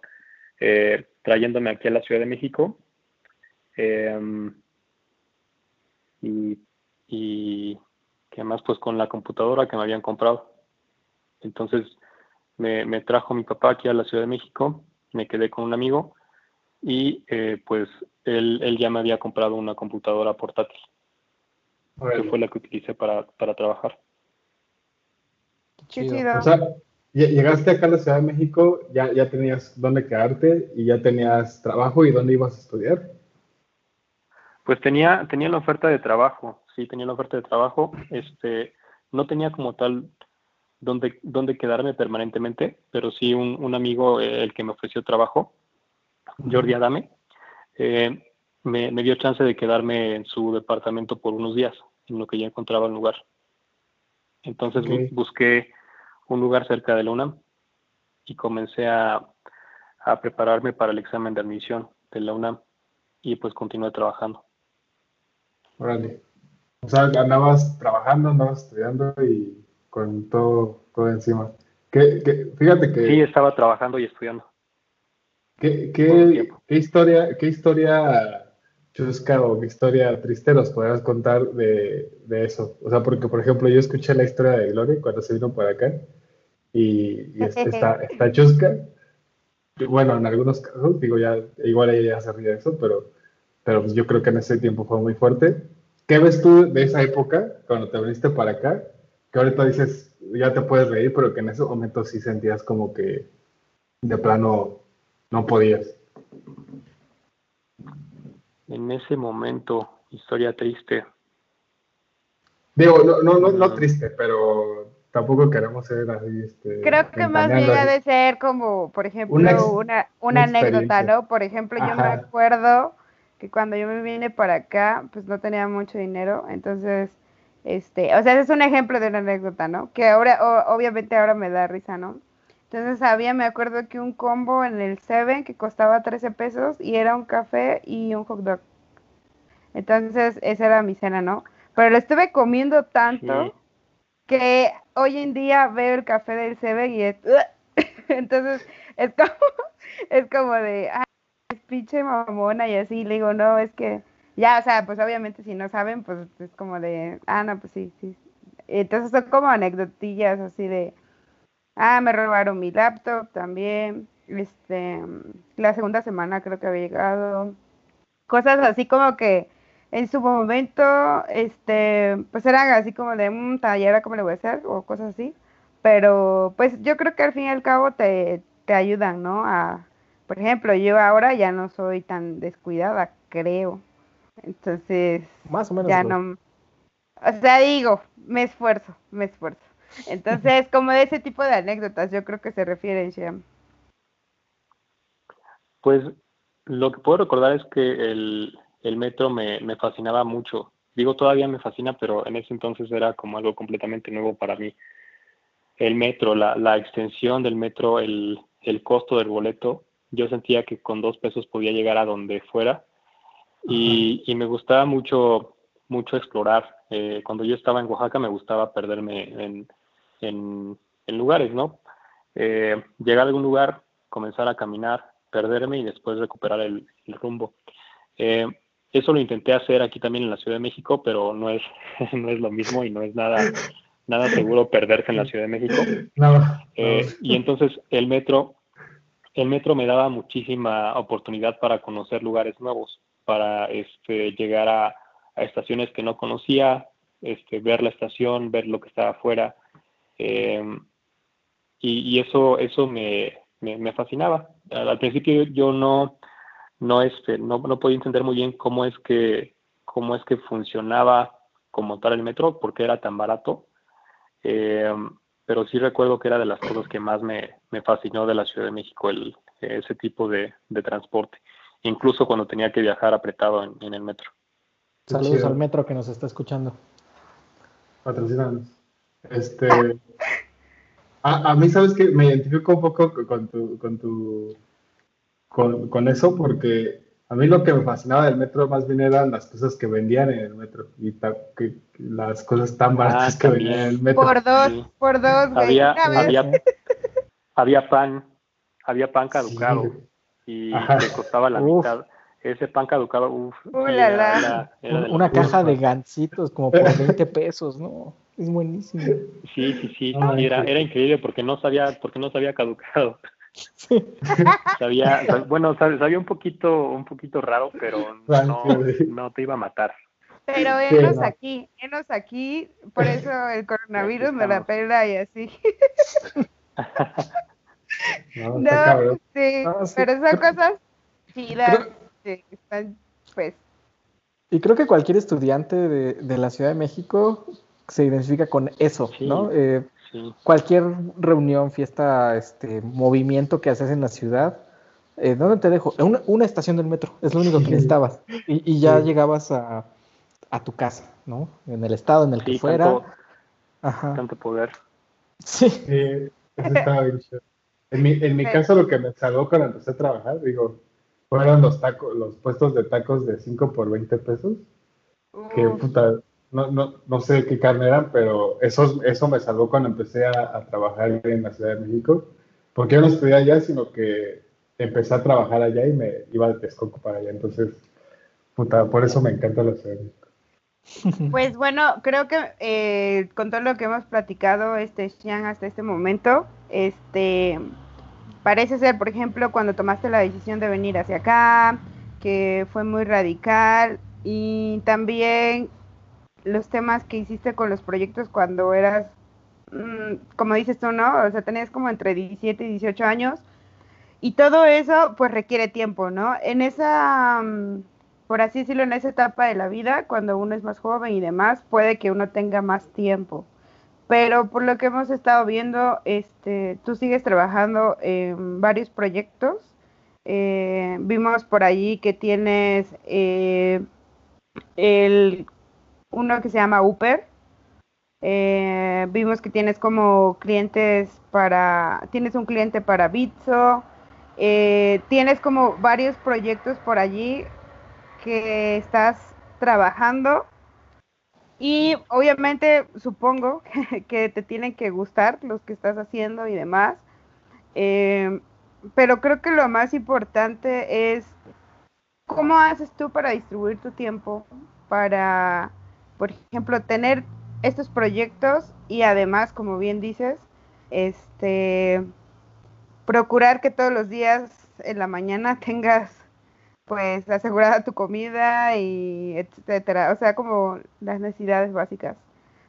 eh, trayéndome aquí a la Ciudad de México. Em, y, y que además pues con la computadora que me habían comprado. Entonces me, me trajo mi papá aquí a la Ciudad de México, me quedé con un amigo y eh, pues él, él, ya me había comprado una computadora portátil, que fue la que utilicé para, para trabajar. O sea, llegaste acá a la Ciudad de México, ya, ya tenías dónde quedarte y ya tenías trabajo y dónde ibas a estudiar. Pues tenía, tenía la oferta de trabajo, sí, tenía la oferta de trabajo. Este, no tenía como tal dónde, dónde quedarme permanentemente, pero sí un, un amigo, eh, el que me ofreció trabajo, Jordi Adame, eh, me, dio chance de quedarme en su departamento por unos días, en lo que ya encontraba un lugar. Entonces busqué un lugar cerca de la UNAM y comencé a, prepararme para el examen de admisión de la UNAM y pues continué trabajando. Órale. O sea, andabas trabajando, andabas estudiando y con todo, todo encima. fíjate que... Sí, estaba trabajando y estudiando. ¿Qué, qué, historia, qué historia chusca o qué historia triste nos podrás contar de, de, eso? O sea, porque, por ejemplo, yo escuché la historia de Gloria cuando se vino por acá y, está, está chusca. Bueno, en algunos casos, digo, ya igual ella ya se ríe de eso, pero, pero pues yo creo que en ese tiempo fue muy fuerte. ¿Qué ves tú de esa época, cuando te viniste para acá? Que ahorita dices, ya te puedes reír, pero que en ese momento sí sentías como que de plano no podías. En ese momento, historia triste. Digo, no, no, no, no triste, pero tampoco queremos ser así. Este, Creo que más bien ha de ser como, por ejemplo, una, una, anécdota, ¿no? Por ejemplo, yo me acuerdo que cuando yo me vine para acá, pues no tenía mucho dinero, entonces, este, o sea, es un ejemplo de una anécdota, ¿no? Que ahora, obviamente ahora me da risa, ¿no? Entonces había, me acuerdo que un combo en el Seven que costaba 13 pesos y era un café y un hot dog. Entonces esa era mi cena, ¿no? Pero lo estuve comiendo tanto que hoy en día veo el café del Seven y es... Entonces es como, es como de, ay, es pinche mamona y así. Le digo, no, es que ya, o sea, pues obviamente si no saben, pues es como de, ah, no, pues sí, sí. Entonces son como anecdotillas así de Ah, me robaron mi laptop también. Este, la segunda semana creo que había llegado. Cosas así como que en su momento, este, pues eran así como de un taller, ¿cómo le voy a hacer? O cosas así. Pero pues yo creo que al fin y al cabo te, te ayudan, ¿no? A, por ejemplo, yo ahora ya no soy tan descuidada, creo. Entonces, más o menos. Ya no. O sea, digo, me esfuerzo, me esfuerzo. Entonces, como de ese tipo de anécdotas, yo creo que se refiere. Pues lo que puedo recordar es que el, metro me, fascinaba mucho. Digo, todavía me fascina, pero en ese entonces era como algo completamente nuevo para mí. El metro, la, la extensión del metro, el, costo del boleto, yo sentía que con dos pesos podía llegar a donde fuera y me gustaba mucho, mucho explorar. Eh, cuando yo estaba en Oaxaca me gustaba perderme en, en, lugares, ¿no? Eh, llegar a algún lugar, comenzar a caminar, perderme y después recuperar el, rumbo. Eh, eso lo intenté hacer aquí también en la Ciudad de México, pero no es, no es lo mismo y no es nada, nada seguro perderse en la Ciudad de México. Eh, y entonces el metro, el metro me daba muchísima oportunidad para conocer lugares nuevos, para este, llegar a, a estaciones que no conocía, este, ver la estación, ver lo que estaba afuera. Em, y, eso, eso me, me, fascinaba. Al, principio yo no, no, este, no, no podía entender muy bien cómo es que, cómo es que funcionaba como tal el metro, porque era tan barato. Em, pero sí recuerdo que era de las cosas que más me, me fascinó de la Ciudad de México, el, ese tipo de, transporte, incluso cuando tenía que viajar apretado en el metro. Saludos al metro que nos está escuchando. Patrocinanos. Este, a, a, mí, sabes que me identifico un poco con tu, con tu, con, con, eso, porque a mí lo que me fascinaba del metro más bien eran las cosas que vendían en el metro y que, las cosas tan baratas ah, que vendían en el metro. Por dos, por dos, Había, había, había, pan, había pan caducado y te costaba la mitad ese pan caducado, uff. Una caja de gancitos como por 20 pesos, ¿no? Es buenísimo. Sí, sí, sí, era, era increíble porque no sabía, porque no sabía caducado. sabía, bueno, sabía un poquito, un poquito raro, pero no, no te iba a matar. Pero enos aquí, enos aquí, por eso el coronavirus me la pela y así. no, sí, pero son cosas chidas están, pues. Y creo que cualquier estudiante de, la Ciudad de México se identifica con eso, ¿no? Eh, cualquier reunión, fiesta, este, movimiento que haces en la ciudad, eh, ¿dónde te dejo? Una, una, estación del metro, es lo único que necesitabas. Y, ya llegabas a, tu casa, ¿no? En el estado en el que fuera. Tanto, Ajá. tanto poder. Sí. eso estaba bien En mi, en mi caso, lo que me salvó cuando empecé a trabajar, digo, fueron los tacos, los puestos de tacos de 5 por 20 pesos. Que puta, no, no, no sé qué carne eran, pero eso, eso me salvó cuando empecé a, trabajar en la Ciudad de México. Porque yo no estudié allá, sino que empecé a trabajar allá y me iba de Texcoco para allá. Entonces, puta, por eso me encanta la Ciudad de México. Pues bueno, creo que eh, con todo lo que hemos platicado, este Xian, hasta este momento, este parece ser, por ejemplo, cuando tomaste la decisión de venir hacia acá, que fue muy radical, y también los temas que hiciste con los proyectos cuando eras, mm, como dices tú, ¿no? O sea, tenías como entre 17 y 18 años, y todo eso pues requiere tiempo, ¿no? En esa, mm, por así decirlo, en esa etapa de la vida, cuando uno es más joven y demás, puede que uno tenga más tiempo pero por lo que hemos estado viendo, este, tú sigues trabajando en varios proyectos. Eh, vimos por allí que tienes eh, el, uno que se llama Uber. Eh, vimos que tienes como clientes para, tienes un cliente para Bitso. tienes como varios proyectos por allí que estás trabajando y obviamente supongo que, te tienen que gustar los que estás haciendo y demás. Eh, pero creo que lo más importante es cómo haces tú para distribuir tu tiempo, para, por ejemplo, tener estos proyectos y además, como bien dices, este, procurar que todos los días en la mañana tengas pues asegurada tu comida y etcétera, o sea, como las necesidades básicas.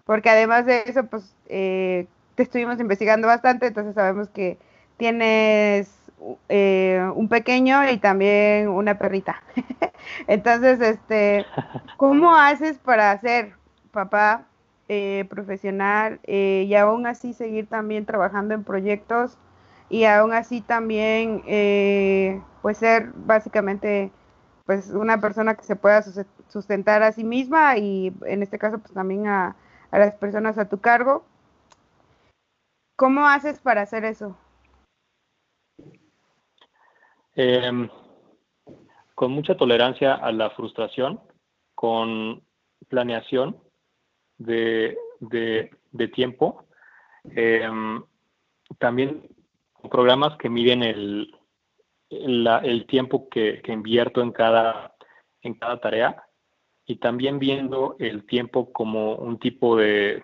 Porque además de eso, pues eh, te estuvimos investigando bastante, entonces sabemos que tienes eh, un pequeño y también una perrita. entonces, este, ¿cómo haces para ser papá eh, profesional y aún así seguir también trabajando en proyectos y aún así también eh, pues ser básicamente pues una persona que se pueda sustentar a sí misma y en este caso pues también a, las personas a tu cargo. ¿Cómo haces para hacer eso? Em, con mucha tolerancia a la frustración, con planeación de, tiempo, em, también programas que miden el, el tiempo que, invierto en cada, en cada tarea y también viendo el tiempo como un tipo de,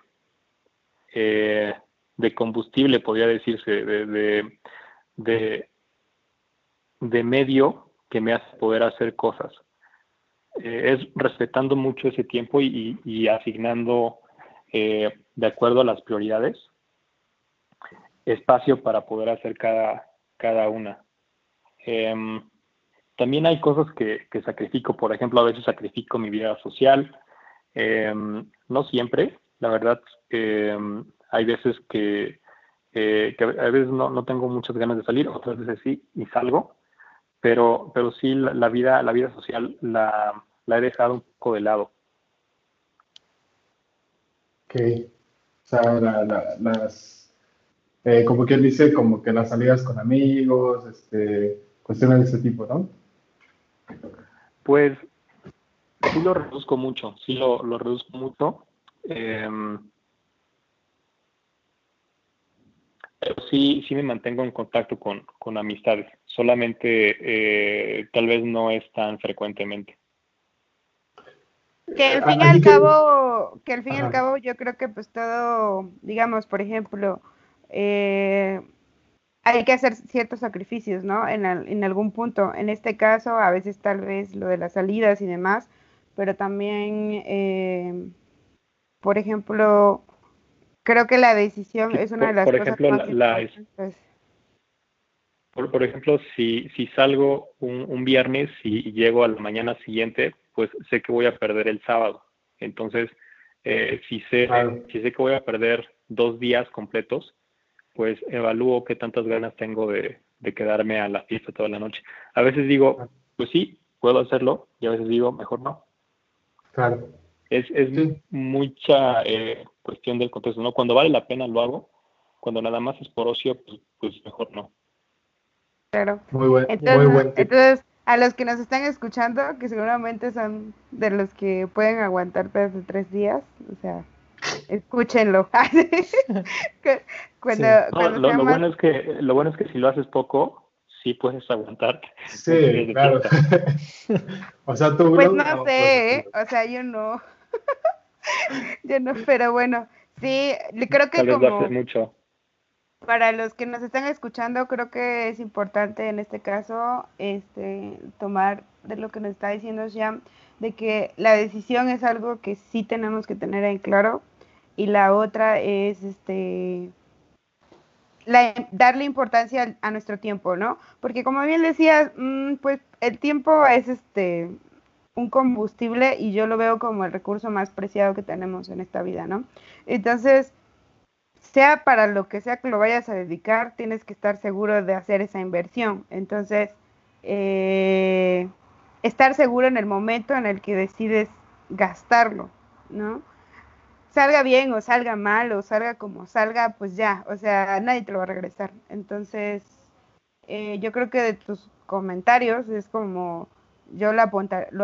eh, de combustible, podría decirse, de, de, de, medio que me hace poder hacer cosas. es respetando mucho ese tiempo y, asignando de acuerdo a las prioridades espacio para poder hacer cada, cada una. Em, también hay cosas que, sacrifico, por ejemplo, a veces sacrifico mi vida social, em, no siempre, la verdad, em, hay veces que, eh, que, a veces no, no, tengo muchas ganas de salir, otras veces sí, y salgo, pero, pero sí la, vida, la vida social la, la, he dejado un poco de lado. Ok, o sea, las, eh, como quien dice, como que las salidas con amigos, este, cuestiones de ese tipo, ¿no? Pues sí lo reduzco mucho, sí lo, lo reduzco mucho. Em, pero sí, sí me mantengo en contacto con, con amistades, solamente eh, tal vez no es tan frecuentemente. Que al fin y al cabo, que al fin y al cabo yo creo que pues todo, digamos, por ejemplo, eh, hay que hacer ciertos sacrificios, ¿no? En, en, algún punto. En este caso, a veces tal vez lo de las salidas y demás, pero también, eh, por ejemplo, creo que la decisión es una de las por cosas ejemplo, más la, por, ejemplo, si, si salgo un, un, viernes y llego a la mañana siguiente, pues sé que voy a perder el sábado. Entonces, eh, si, sé, si sé que voy a perder dos días completos, pues evalúo qué tantas ganas tengo de, quedarme a la fiesta toda la noche. A veces digo, pues sí, puedo hacerlo, y a veces digo, mejor no. Claro. Es, es mucha eh, cuestión del contexto, ¿no? Cuando vale la pena lo hago, cuando nada más es por ocio, pues, pues mejor no. Claro. Muy buen, muy buen entonces, a los que nos están escuchando, que seguramente son de los que pueden aguantar de tres días, o sea, escúchenlo. cuando, lo, bueno es que lo bueno es que si lo haces poco, sí puedes aguantar. Sí, claro. o sea, tú pues no, sé, ¿eh? o sea, yo no. yo no, pero bueno, sí, creo que como mucho. Para los que nos están escuchando, creo que es importante en este caso este tomar de lo que nos está diciendo Sham, de que la decisión es algo que sí tenemos que tener en claro y la otra es este darle importancia a, nuestro tiempo, ¿no? Porque como bien decías, mm, pues el tiempo es este un combustible y yo lo veo como el recurso más preciado que tenemos en esta vida, ¿no? Entonces, sea para lo que sea que lo vayas a dedicar, tienes que estar seguro de hacer esa inversión. Entonces, eh, estar seguro en el momento en el que decides gastarlo, ¿no? Salga bien o salga mal o salga como salga, pues ya, o sea, nadie te lo va a regresar. Entonces, eh, yo creo que de tus comentarios es como, yo lo,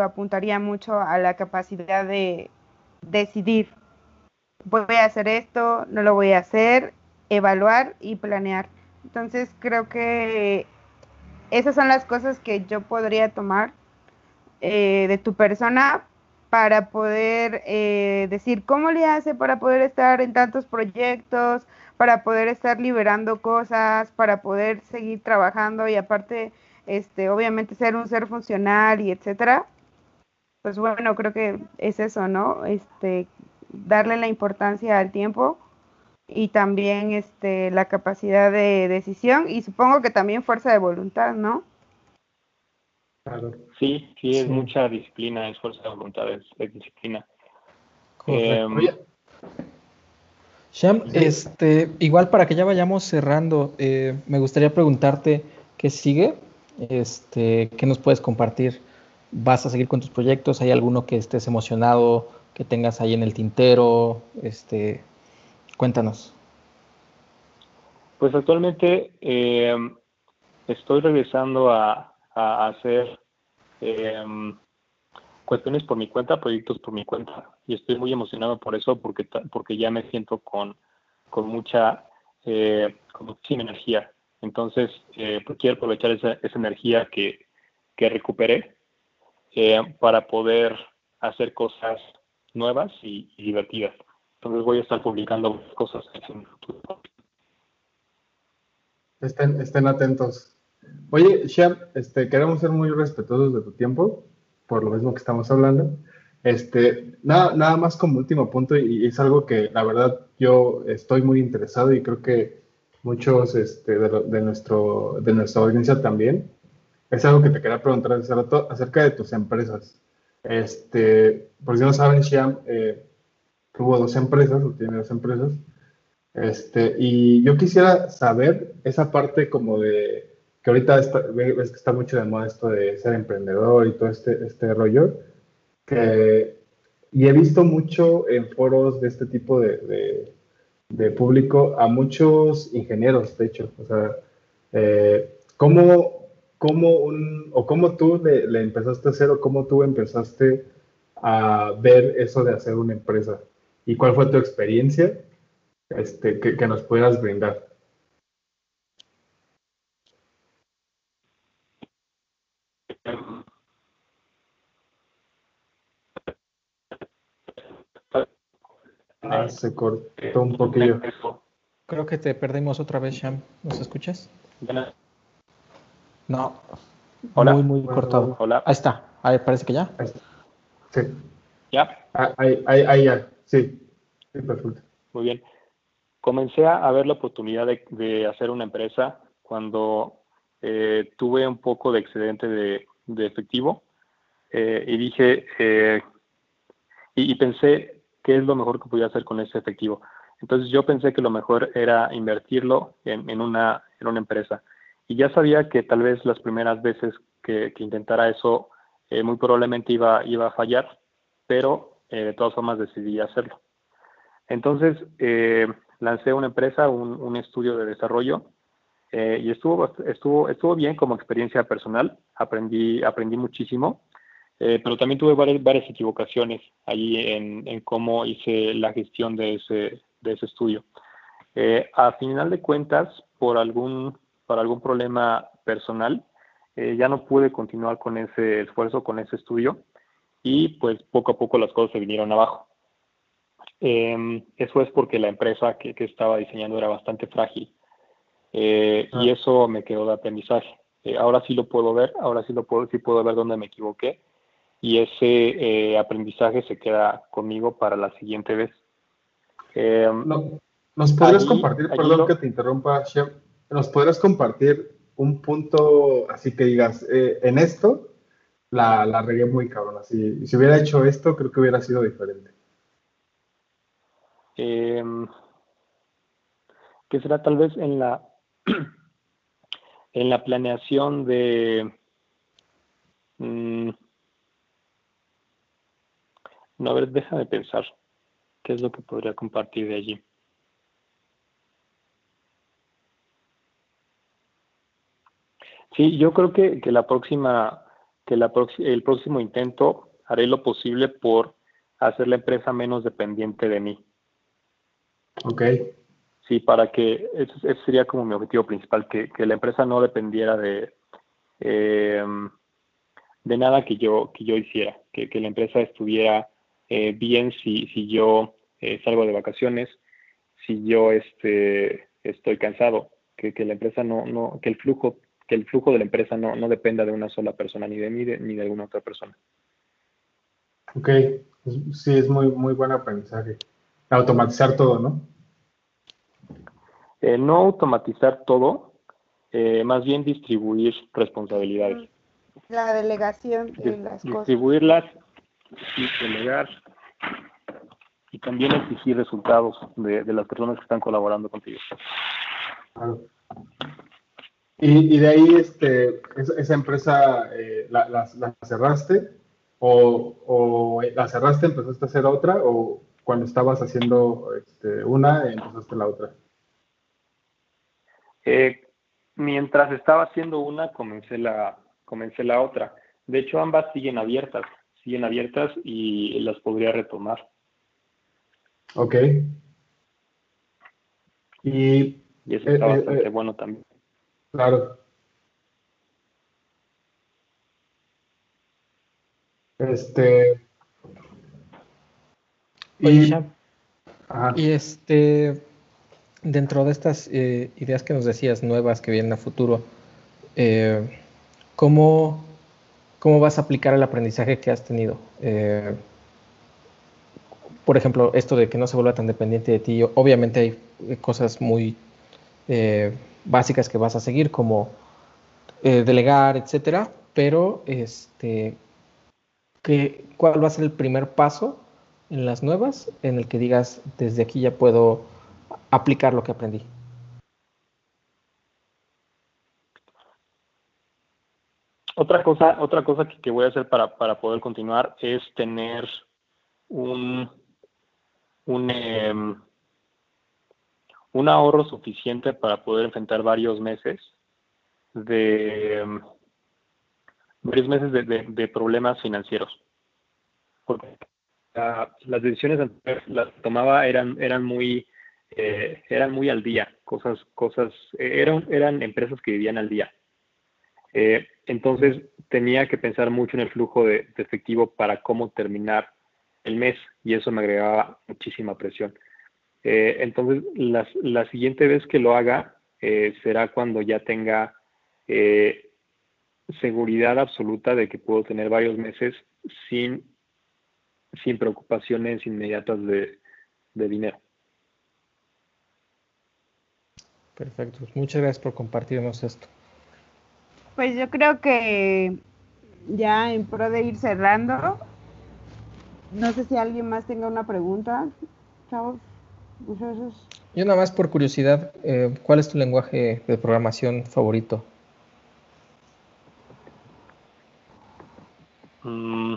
apuntaría mucho a la capacidad de decidir, voy a hacer esto, no lo voy a hacer, evaluar y planear. Entonces, creo que esas son las cosas que yo podría tomar eh, de tu persona para poder eh, decir cómo le hace para poder estar en tantos proyectos, para poder estar liberando cosas, para poder seguir trabajando y aparte, este, obviamente ser un ser funcional y etcétera. Pues bueno, creo que es eso, ¿no? Este, darle la importancia al tiempo y también este, la capacidad de decisión y supongo que también fuerza de voluntad, ¿no? Sí, sí, es mucha disciplina, es fuerza de voluntad, es, disciplina. Eh, Sham, este, igual para que ya vayamos cerrando, eh, me gustaría preguntarte qué sigue, este, qué nos puedes compartir. ¿Vas a seguir con tus proyectos? ¿Hay alguno que estés emocionado, que tengas ahí en el tintero? Este, cuéntanos. Pues actualmente eh, estoy regresando a, a hacer em, cuestiones por mi cuenta, proyectos por mi cuenta. Y estoy muy emocionado por eso, porque, porque ya me siento con, con mucha eh, sin energía. Entonces, eh, pues quiero aprovechar esa, esa energía que, que recuperé eh, para poder hacer cosas nuevas y, divertidas. Entonces voy a estar publicando cosas en el futuro. Estén, estén atentos. Oye, Sham, este, queremos ser muy respetuosos de tu tiempo. por lo mismo que estamos hablando. Este, nada, nada más como último punto, y, es algo que la verdad yo estoy muy interesado y creo que muchos este, de, nuestro, de nuestra audiencia también. Es algo que te quería preguntar hace rato acerca de tus empresas. Este, por si no saben, Xiam eh, tuvo dos empresas, o tiene dos empresas. Este, y yo quisiera saber esa parte como de que ahorita ves que está mucho de moda esto de ser emprendedor y todo este, este rollo, que, y he visto mucho en foros de este tipo de, de, público a muchos ingenieros, de hecho, o sea, eh, ¿cómo, cómo un, o cómo tú le, le, empezaste a hacer o cómo tú empezaste a ver eso de hacer una empresa? ¿Y cuál fue tu experiencia este, que, que nos pudieras brindar? Ah, se cortó un poquillo. Creo que te perdimos otra vez, Sham. ¿Nos escuchas? No. Hola. Muy, muy cortado. Hola. Ahí está. Ahí parece que ya. Sí. ¿Ya? Ah, ahí, ahí, ahí ya. Sí. Sí, perfecto. Muy bien. Comencé a ver la oportunidad de, hacer una empresa cuando eh, tuve un poco de excedente de, efectivo eh, y dije, eh, y, y, pensé, qué es lo mejor que podía hacer con ese efectivo. Entonces yo pensé que lo mejor era invertirlo en, una, en una empresa. Y ya sabía que tal vez las primeras veces que, intentara eso, eh, muy probablemente iba, iba a fallar, pero eh, de todas formas decidí hacerlo. Entonces eh, lancé una empresa, un, un estudio de desarrollo, y estuvo, estuvo, estuvo bien como experiencia personal, aprendí, aprendí muchísimo eh, pero también tuve varias, varias equivocaciones ahí en, cómo hice la gestión de ese, de ese estudio. Eh, a final de cuentas, por algún, por algún problema personal, eh, ya no pude continuar con ese esfuerzo, con ese estudio, y pues poco a poco las cosas se vinieron abajo. Em, eso es porque la empresa que, que, estaba diseñando era bastante frágil. Y ah. eso me quedó de aprendizaje. ahora sí lo puedo ver, ahora sí lo puedo, sí puedo ver dónde me equivoqué y ese eh, aprendizaje se queda conmigo para la siguiente vez. Em, ¿Nos podrías compartir, perdón que te interrumpa, Chef, ¿nos podrías compartir un punto así que digas, eh, en esto la, la, regué muy cabrón, así, si hubiera hecho esto creo que hubiera sido diferente? Eh, que será tal vez en la en la planeación de mm, no, a ver, déjame pensar qué es lo que podría compartir de allí. Sí, yo creo que, la próxima, que la el próximo intento haré lo posible por hacer la empresa menos dependiente de mí. Ok. Sí, para que ese, sería como mi objetivo principal, que, la empresa no dependiera de, eh, de nada que yo, que yo hiciera, que, que la empresa estuviera eh, bien si, si yo eh, salgo de vacaciones, si yo este, estoy cansado, que, la empresa no, no, que el flujo, que el flujo de la empresa no, no dependa de una sola persona, ni de mí ni de alguna otra persona. Ok, sí, es muy, muy buen aprendizaje. Automatizar todo, ¿no? Eh, no automatizar todo, más bien distribuir responsabilidades. La delegación de las cosas. Distribuirlas delegar y también exigir resultados de, las personas que están colaborando contigo. Y, de ahí, este, esa, empresa, eh, la, cerraste? O, o, la cerraste, empezaste a hacer otra? ¿O cuando estabas haciendo este, una, empezaste la otra? Eh, mientras estaba haciendo una, comencé la, comencé la otra. De hecho, ambas siguen abiertas siguen abiertas y las podría retomar. Ok. Y, eso está eh, eh, bastante eh, bueno también. Claro. Este. y, y este, dentro de estas ideas que nos decías nuevas que vienen a futuro, ¿cómo ¿cómo vas a aplicar el aprendizaje que has tenido? Eh, por ejemplo, esto de que no se vuelva tan dependiente de ti, obviamente hay cosas muy eh, básicas que vas a seguir, como eh, delegar, etcétera, pero este, ¿qué, ¿cuál va a ser el primer paso en las nuevas en el que digas, desde aquí ya puedo aplicar lo que aprendí? Otra cosa, otra cosa que, voy a hacer para, para, poder continuar es tener un, un, em, un ahorro suficiente para poder enfrentar varios meses de em, varios meses de, problemas financieros. Porque las decisiones las que tomaba eran, eran muy eh, eran muy al día, cosas, cosas, eran, eran empresas que vivían al día. Eh, entonces tenía que pensar mucho en el flujo de, efectivo para cómo terminar el mes y eso me agregaba muchísima presión. Eh, entonces la, siguiente vez que lo haga eh, será cuando ya tenga seguridad absoluta de que puedo tener varios meses sin, sin preocupaciones inmediatas de, de dinero. Perfecto, muchas gracias por compartirnos esto. Pues yo creo que ya en pro de ir cerrando, no sé si alguien más tenga una pregunta, chavos, Yo nada más por curiosidad, eh, ¿cuál es tu lenguaje de programación favorito? Mm,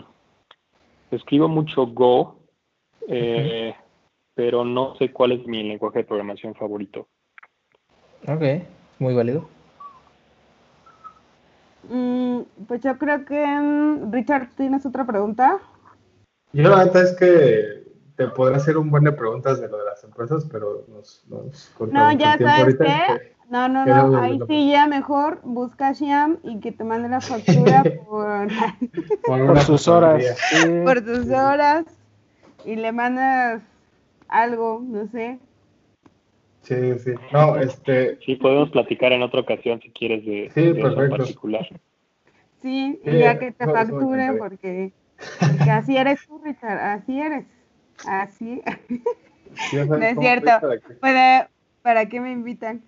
escribo mucho Go, eh, pero no sé cuál es mi lenguaje de programación favorito. Ok, muy válido. Mm, pues yo creo que, mm, Richard, ¿tienes otra pregunta? Yo la verdad es que te podré hacer un buen de preguntas de lo de las empresas, pero nos, nos No, ya sabes qué. No, no, no, ahí sí ya mejor busca a Shiam y que te mande la factura por, por, sus horas. Por tus horas y le mandas algo, no sé. Sí, sí. No, este... Sí, podemos platicar en otra ocasión si quieres de, sí, de particular. Sí, ya que te facture, porque, así eres tú, Richard, así eres. Así. no es cierto. ¿Para, ¿Para qué me invitan?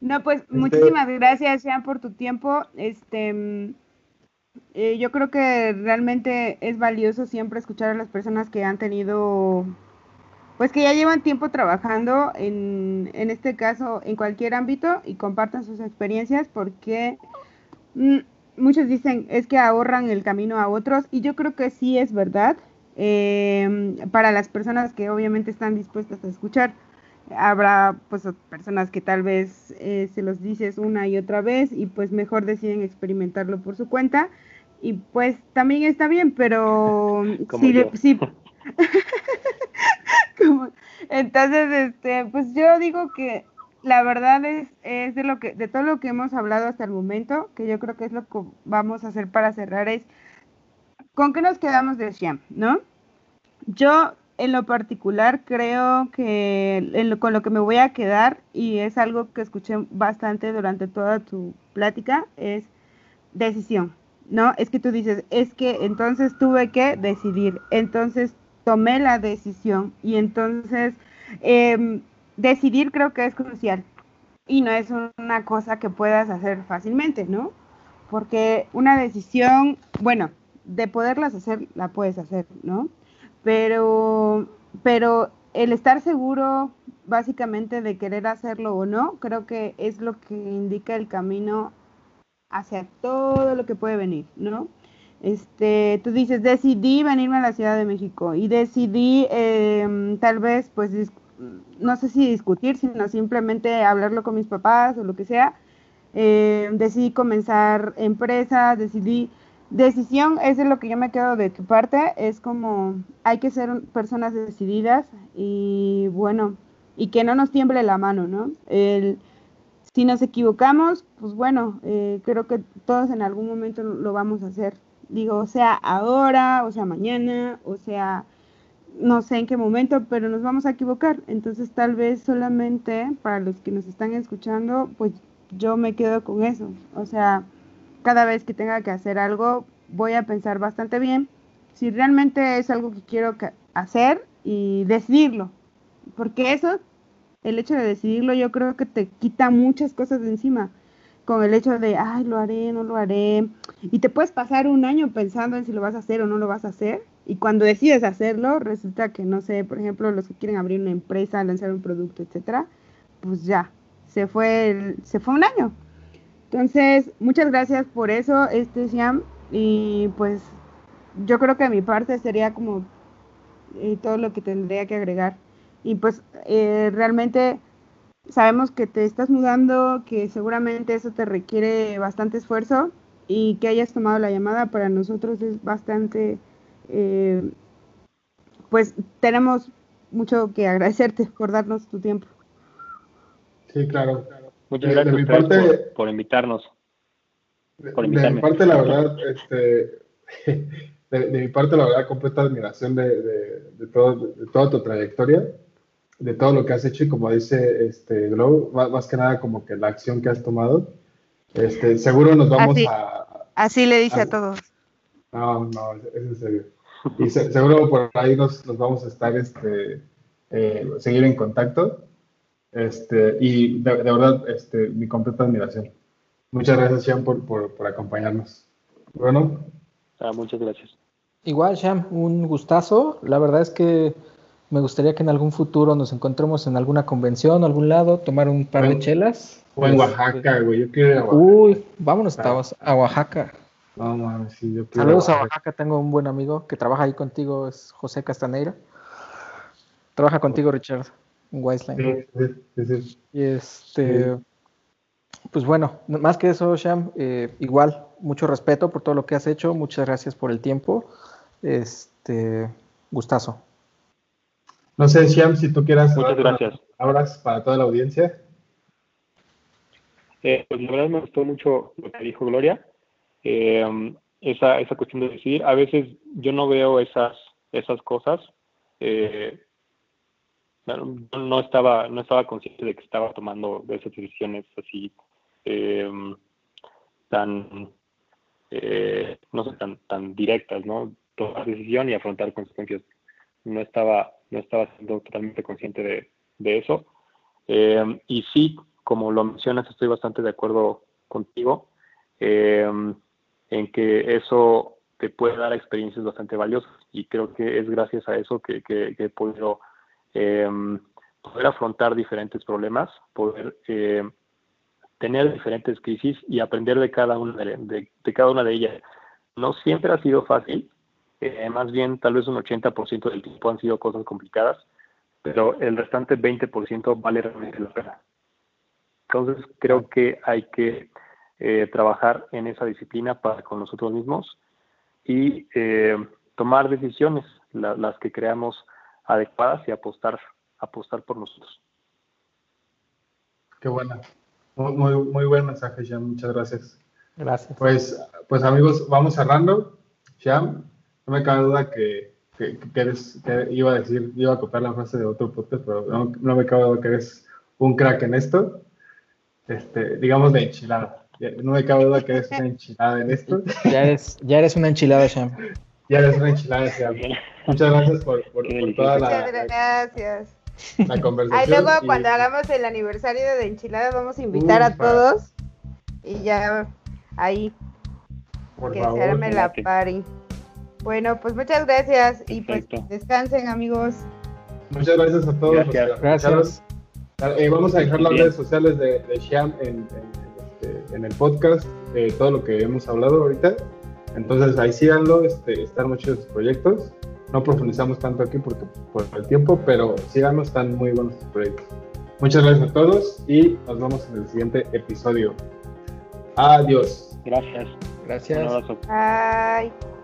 No, pues este muchísimas gracias, Sean, por tu tiempo. Este, mm, eh, yo creo que realmente es valioso siempre escuchar a las personas que han tenido pues que ya llevan tiempo trabajando en, en este caso en cualquier ámbito y compartan sus experiencias porque mm, muchos dicen es que ahorran el camino a otros y yo creo que sí es verdad em, para las personas que obviamente están dispuestas a escuchar. Habrá pues personas que tal vez eh, se los dices una y otra vez y pues mejor deciden experimentarlo por su cuenta y pues también está bien, pero sí, sí Entonces, este, pues yo digo que la verdad es, es de lo que, de todo lo que hemos hablado hasta el momento, que yo creo que es lo que vamos a hacer para cerrar, es ¿con qué nos quedamos de Siam? ¿No? Yo en lo particular creo que con lo que me voy a quedar, y es algo que escuché bastante durante toda tu plática, es decisión. ¿No? Es que tú dices, es que entonces tuve que decidir, entonces tomé la decisión y entonces em, decidir creo que es crucial y no es una cosa que puedas hacer fácilmente, ¿no? Porque una decisión, bueno, de poderlas hacer, la puedes hacer, ¿no? Pero, pero el estar seguro básicamente de querer hacerlo o no, creo que es lo que indica el camino hacia todo lo que puede venir, ¿no? Este, tú dices, decidí venirme a la Ciudad de México y decidí em, tal vez, pues, no sé si discutir, sino simplemente hablarlo con mis papás o lo que sea. Em, decidí comenzar empresa, decidí, decisión es de lo que yo me quedo de tu parte, es como hay que ser personas decididas y bueno, y que no nos tiemble la mano, ¿no? El, si nos equivocamos, pues bueno, eh, creo que todos en algún momento lo vamos a hacer Digo, o sea ahora, o sea mañana, o sea no sé en qué momento, pero nos vamos a equivocar. Entonces tal vez solamente para los que nos están escuchando, pues yo me quedo con eso. O sea, cada vez que tenga que hacer algo, voy a pensar bastante bien si realmente es algo que quiero hacer y decidirlo. Porque eso, el hecho de decidirlo, yo creo que te quita muchas cosas de encima. Con el hecho de, ay, lo haré, no lo haré. Y te puedes pasar un año pensando en si lo vas a hacer o no lo vas a hacer. Y cuando decides hacerlo, resulta que, no sé, por ejemplo, los que quieren abrir una empresa, lanzar un producto, etcétera, pues ya, se fue, se fue un año. Entonces, muchas gracias por eso, este Siam. Y pues yo creo que a mi parte sería como eh, todo lo que tendría que agregar. Y pues eh, realmente sabemos que te estás mudando, que seguramente eso te requiere bastante esfuerzo y que hayas tomado la llamada para nosotros es bastante, eh, pues tenemos mucho que agradecerte por darnos tu tiempo. Sí, claro. Muchas gracias por, invitarnos. Por de mi parte, la verdad, este, de, mi parte, la verdad, completa admiración de, de, todo, de toda tu trayectoria, de todo lo que has hecho y como dice este Glow, más, que nada como que la acción que has tomado. Este, seguro nos vamos a... Así le dice a, todos. No, no, es en serio. Y seguro por ahí nos, nos, vamos a estar, este, eh, seguir en contacto. Este, y de, verdad, este, mi completa admiración. Muchas gracias, Sean, por, por, por acompañarnos. Bueno, Ah, muchas gracias. Igual, Sham, un gustazo. La verdad es que me gustaría que en algún futuro nos encontremos en alguna convención, algún lado, tomar un par de chelas. O en este, Oaxaca, güey. Yo quiero ir a Oaxaca. Uy, vámonos a Oaxaca. No, mames, sí, yo quiero Saludos a Oaxaca. Tengo un buen amigo que trabaja ahí contigo, es José Castaneira. Trabaja contigo, Richard, en Wiseline. Sí, sí, sí. Y este, pues bueno, más que eso, Sham, eh, igual, mucho respeto por todo lo que has hecho, muchas gracias por el tiempo. Este, gustazo. No sé, Sham, si tú quieras. Muchas gracias. Palabras para toda la audiencia. Eh, pues la verdad me gustó mucho lo que dijo Gloria. Eh, esa, esa cuestión de decidir. A veces yo no veo esas, esas cosas. Eh, no estaba, no estaba consciente de que estaba tomando esas decisiones así tan eh, no sé, tan, tan directas, ¿no? Tomar decisión y afrontar consecuencias. No estaba, no estaba siendo totalmente consciente de, de eso. Eh, y sí, como lo mencionas, estoy bastante de acuerdo contigo eh, en que eso te puede dar experiencias bastante valiosas y creo que es gracias a eso que, que, he podido poder afrontar diferentes problemas, poder tener diferentes crisis y aprender de cada una de, cada una de ellas. No siempre ha sido fácil, eh, más bien tal vez un 80% del tiempo han sido cosas complicadas, pero el restante 20% vale realmente la pena. Entonces creo que hay que eh, trabajar en esa disciplina para con nosotros mismos y eh, tomar decisiones, las que creamos adecuadas y apostar, apostar por nosotros. Qué buena. Muy, muy, buen mensaje, Sham. Muchas gracias. Gracias. Pues, pues amigos, vamos cerrando. Sham, no me cabe duda que, que, eres, que iba a decir, iba a copiar la frase de otro podcast, pero no, me cabe duda que eres un crack en esto. Este, digamos de enchilada. No me cabe duda que eres una enchilada en esto. Ya eres, ya eres una enchilada, Sham. Ya eres una enchilada, Sham. Muchas gracias por, por, por toda la. Muchas gracias la conversación. Ahí luego cuando hagamos el aniversario de Enchilada vamos a invitar a todos y ya ahí que se arme la party. Bueno, pues muchas gracias y pues descansen amigos. Muchas gracias a todos. Gracias. Eh, vamos a dejar las redes sociales de, de en, este, en, el podcast, de todo lo que hemos hablado ahorita. Entonces ahí síganlo, este, están muchos proyectos. No profundizamos tanto aquí porque, por el tiempo, pero síganos, están muy buenos proyectos. Muchas gracias a todos y nos vemos en el siguiente episodio. Adiós. Gracias. Gracias. Un abrazo. Bye.